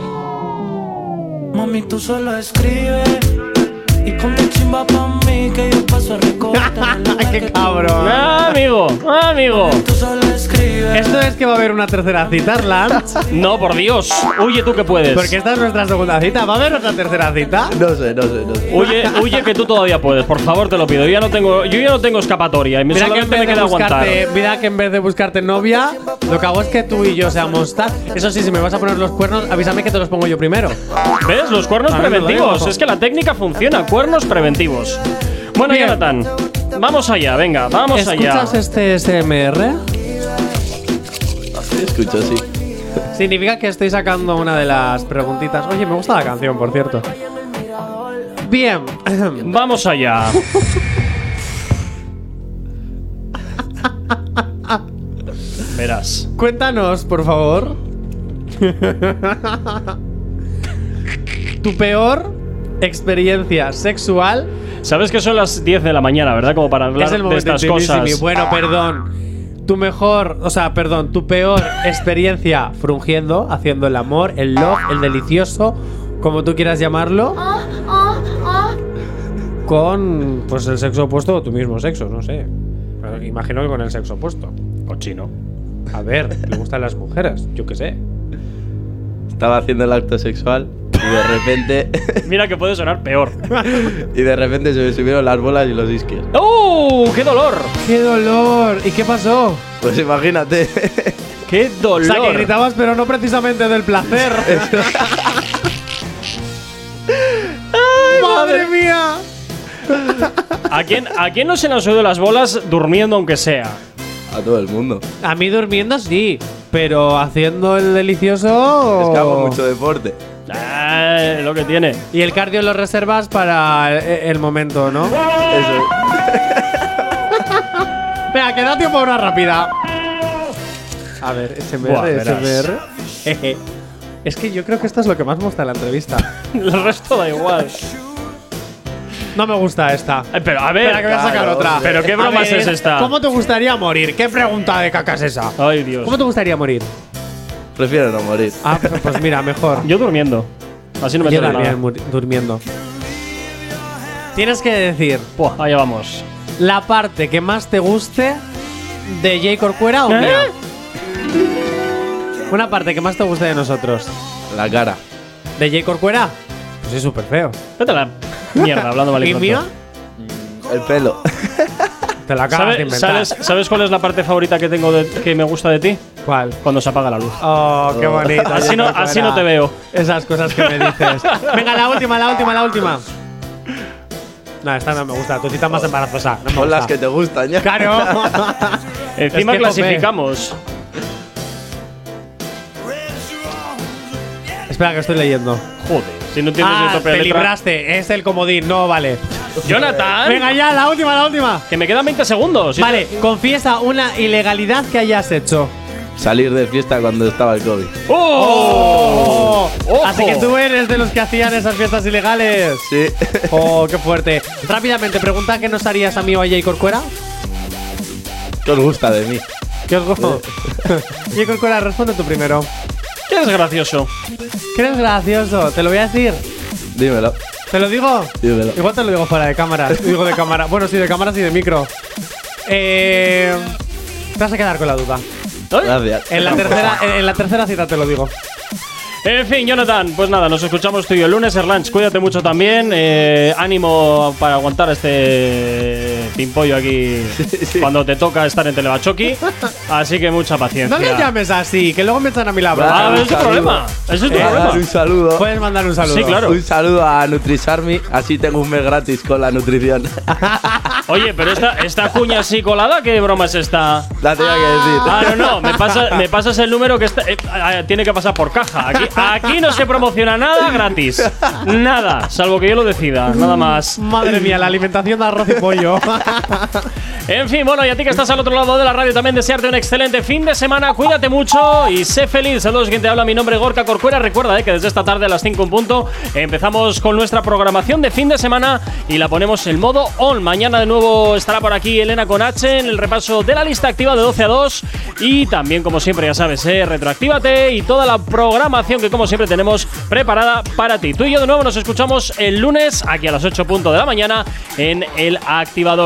Mami, tú solo escribes y ponte chimba pa' mí que yo paso a *laughs* recortar. ¡Qué cabrón! Ah, amigo, ah, amigo. Esto es que va a haber una tercera cita, Arland. *laughs* No, por Dios. Huye tú que puedes. Porque esta es nuestra segunda cita. ¿Va a haber otra tercera cita? No sé, no sé, no sé. Huye, huye que tú todavía puedes, por favor, te lo pido. Yo ya no tengo, yo ya no tengo escapatoria y me Mira que, en vez me de queda aguantar. buscarte, mira que en vez de buscarte novia, lo que hago es que tú y yo seamos tal. Eso sí, si me vas a poner los cuernos, avísame que te los pongo yo primero. ¿Ves? Los cuernos A ver, lo preventivos. digo. Es que la técnica funciona. Cuernos preventivos. Bueno, Bien. Jonathan, vamos allá, venga, vamos allá. ¿Escuchas este SMR? Sí, escucho, sí. Significa que estoy sacando una de las preguntitas. Oye, me gusta la canción, por cierto. Bien. *clears throat* Vamos allá. Verás. Cuéntanos, por favor. tu peor experiencia sexual Sabes que son las 10 de la mañana, ¿verdad? Como para hablar es el de momento estas cosas. Bueno, perdón. Tu mejor, o sea, perdón, tu peor experiencia frungiendo, haciendo el amor, el love, el delicioso, como tú quieras llamarlo, con pues el sexo opuesto o tu mismo sexo, no sé. Pero imagino que con el sexo opuesto. Cochino. A ver, le gustan las mujeres, yo qué sé. Estaba haciendo el acto sexual *laughs* y de repente. *laughs* Mira que puede sonar peor. y de repente se me subieron las bolas y los isquios. ¡Uh! ¡Qué dolor! ¡Qué dolor! ¿Y qué pasó? Pues imagínate. ¡Qué O dolor! sea, que gritabas, pero no precisamente del placer. *laughs* ¡Madre mía! ¿A quién, ¿A quién no se le han subido las bolas durmiendo aunque sea? A todo el mundo. A mí durmiendo sí, pero haciendo el delicioso. Es que hago mucho deporte. Lo que tiene. Y el cardio lo reservas para el, el momento, ¿no? Eso. *laughs* Venga, que da tiempo a una rápida. A ver, SMR, Buah. SMR. Jeje. es que yo creo que esto es lo que más me gusta de la entrevista. *laughs* El resto da igual. No me gusta esta. Eh, Pero a ver. Espera, que voy a sacar claro, otra. Pero qué A bromas ver, es esta. ¿Cómo te gustaría morir? ¿Qué pregunta de caca es esa? Ay, Dios. ¿Cómo te gustaría morir? Prefiero no morir. Ah, pues- pues mira, mejor. Yo durmiendo. Así no me Yo entero también nada. durmiendo. Tienes que decir Buah, allá vamos. la parte que más te guste de Jay Corcuera o ¿Eh? mía. Una parte que más te guste de nosotros. La cara. ¿De Jay Corcuera? Pues es súper feo. Vete a la mierda, hablando mal y ¿Y pronto. mía? El pelo. Te la acabas de ¿Sabe- inventar. ¿sabes, ¿Sabes cuál es la parte favorita que tengo de- que me gusta de ti? ¿Cuál? Cuando se apaga la luz. Oh, qué bonito. Así no, Corcuera. así no te veo. Esas cosas que me dices. *laughs* Venga, la última, la última, la última. No, esta no me gusta. Tu cita más embarazosa. No Son las que te gustan ya. Claro. *laughs* Encima Es que, clasificamos. Espera, que estoy leyendo. Joder, si no entiendes Ah, el tope de te letra. libraste. Es el comodín. No, vale. Jonathan. Venga, ya, la última, la última. Que me quedan 20 segundos. Vale, confiesa una ilegalidad que hayas hecho. Salir de fiesta cuando estaba el COVID. ¡Oh! ¡Ojo! Así que tú eres de los que hacían esas fiestas ilegales. Sí. Oh, qué fuerte. Rápidamente, pregunta que nos harías a mí o a Jay Corcuera. ¿Qué os gusta de mí? ¿Qué os gozo? *laughs* Jay Corcuera, responde tú primero. ¿Qué es gracioso? ¿Qué eres gracioso? Te lo voy a decir. Dímelo. ¿Te lo digo? Dímelo. Igual te lo digo fuera de cámara. digo de cámara. Bueno, sí, de cámara sí de micro. Eh, te vas a quedar con la duda. Gracias. En la tercera, en, en la tercera cita te lo digo. En fin, Jonathan, pues nada, nos escuchamos tú y yo el lunes. Erlanch, cuídate mucho también. Eh, ánimo para aguantar este pimpollo aquí cuando te toca estar en Telebachoqui. Así que mucha paciencia. No le llames así, que luego me echan a mi lado. Ah, es tu problema. Es tu Eh, problema. Un saludo. Puedes mandar un saludo. Sí, claro. Un saludo a Nutrisarmi. Así tengo un mes gratis con la nutrición. *laughs* Oye, pero esta, esta cuña así colada, ¿qué broma es esta? La tenía que decir. Ah, no, no, me, pasa- me pasas el número que está- eh, ah, tiene que pasar por caja. Aquí, aquí no se promociona nada gratis. Nada, salvo que yo lo decida, nada más. Madre mía, la alimentación de arroz y pollo. *laughs* *laughs* En fin, bueno, y a ti que estás al otro lado de la radio también desearte un excelente fin de semana. Cuídate mucho y sé feliz. Saludos, quien te habla. Mi nombre es Gorka Corcuera. Recuerda eh, que desde esta tarde a las 5 en punto empezamos con nuestra programación de fin de semana y la ponemos en modo on. Mañana de nuevo estará por aquí Elena con H en el repaso de la lista activa de 12 a 2. Y también, como siempre, ya sabes, eh, retroactívate y toda la programación que, como siempre, tenemos preparada para ti. Tú y yo de nuevo nos escuchamos el lunes aquí a las 8 punto de la mañana en el activador.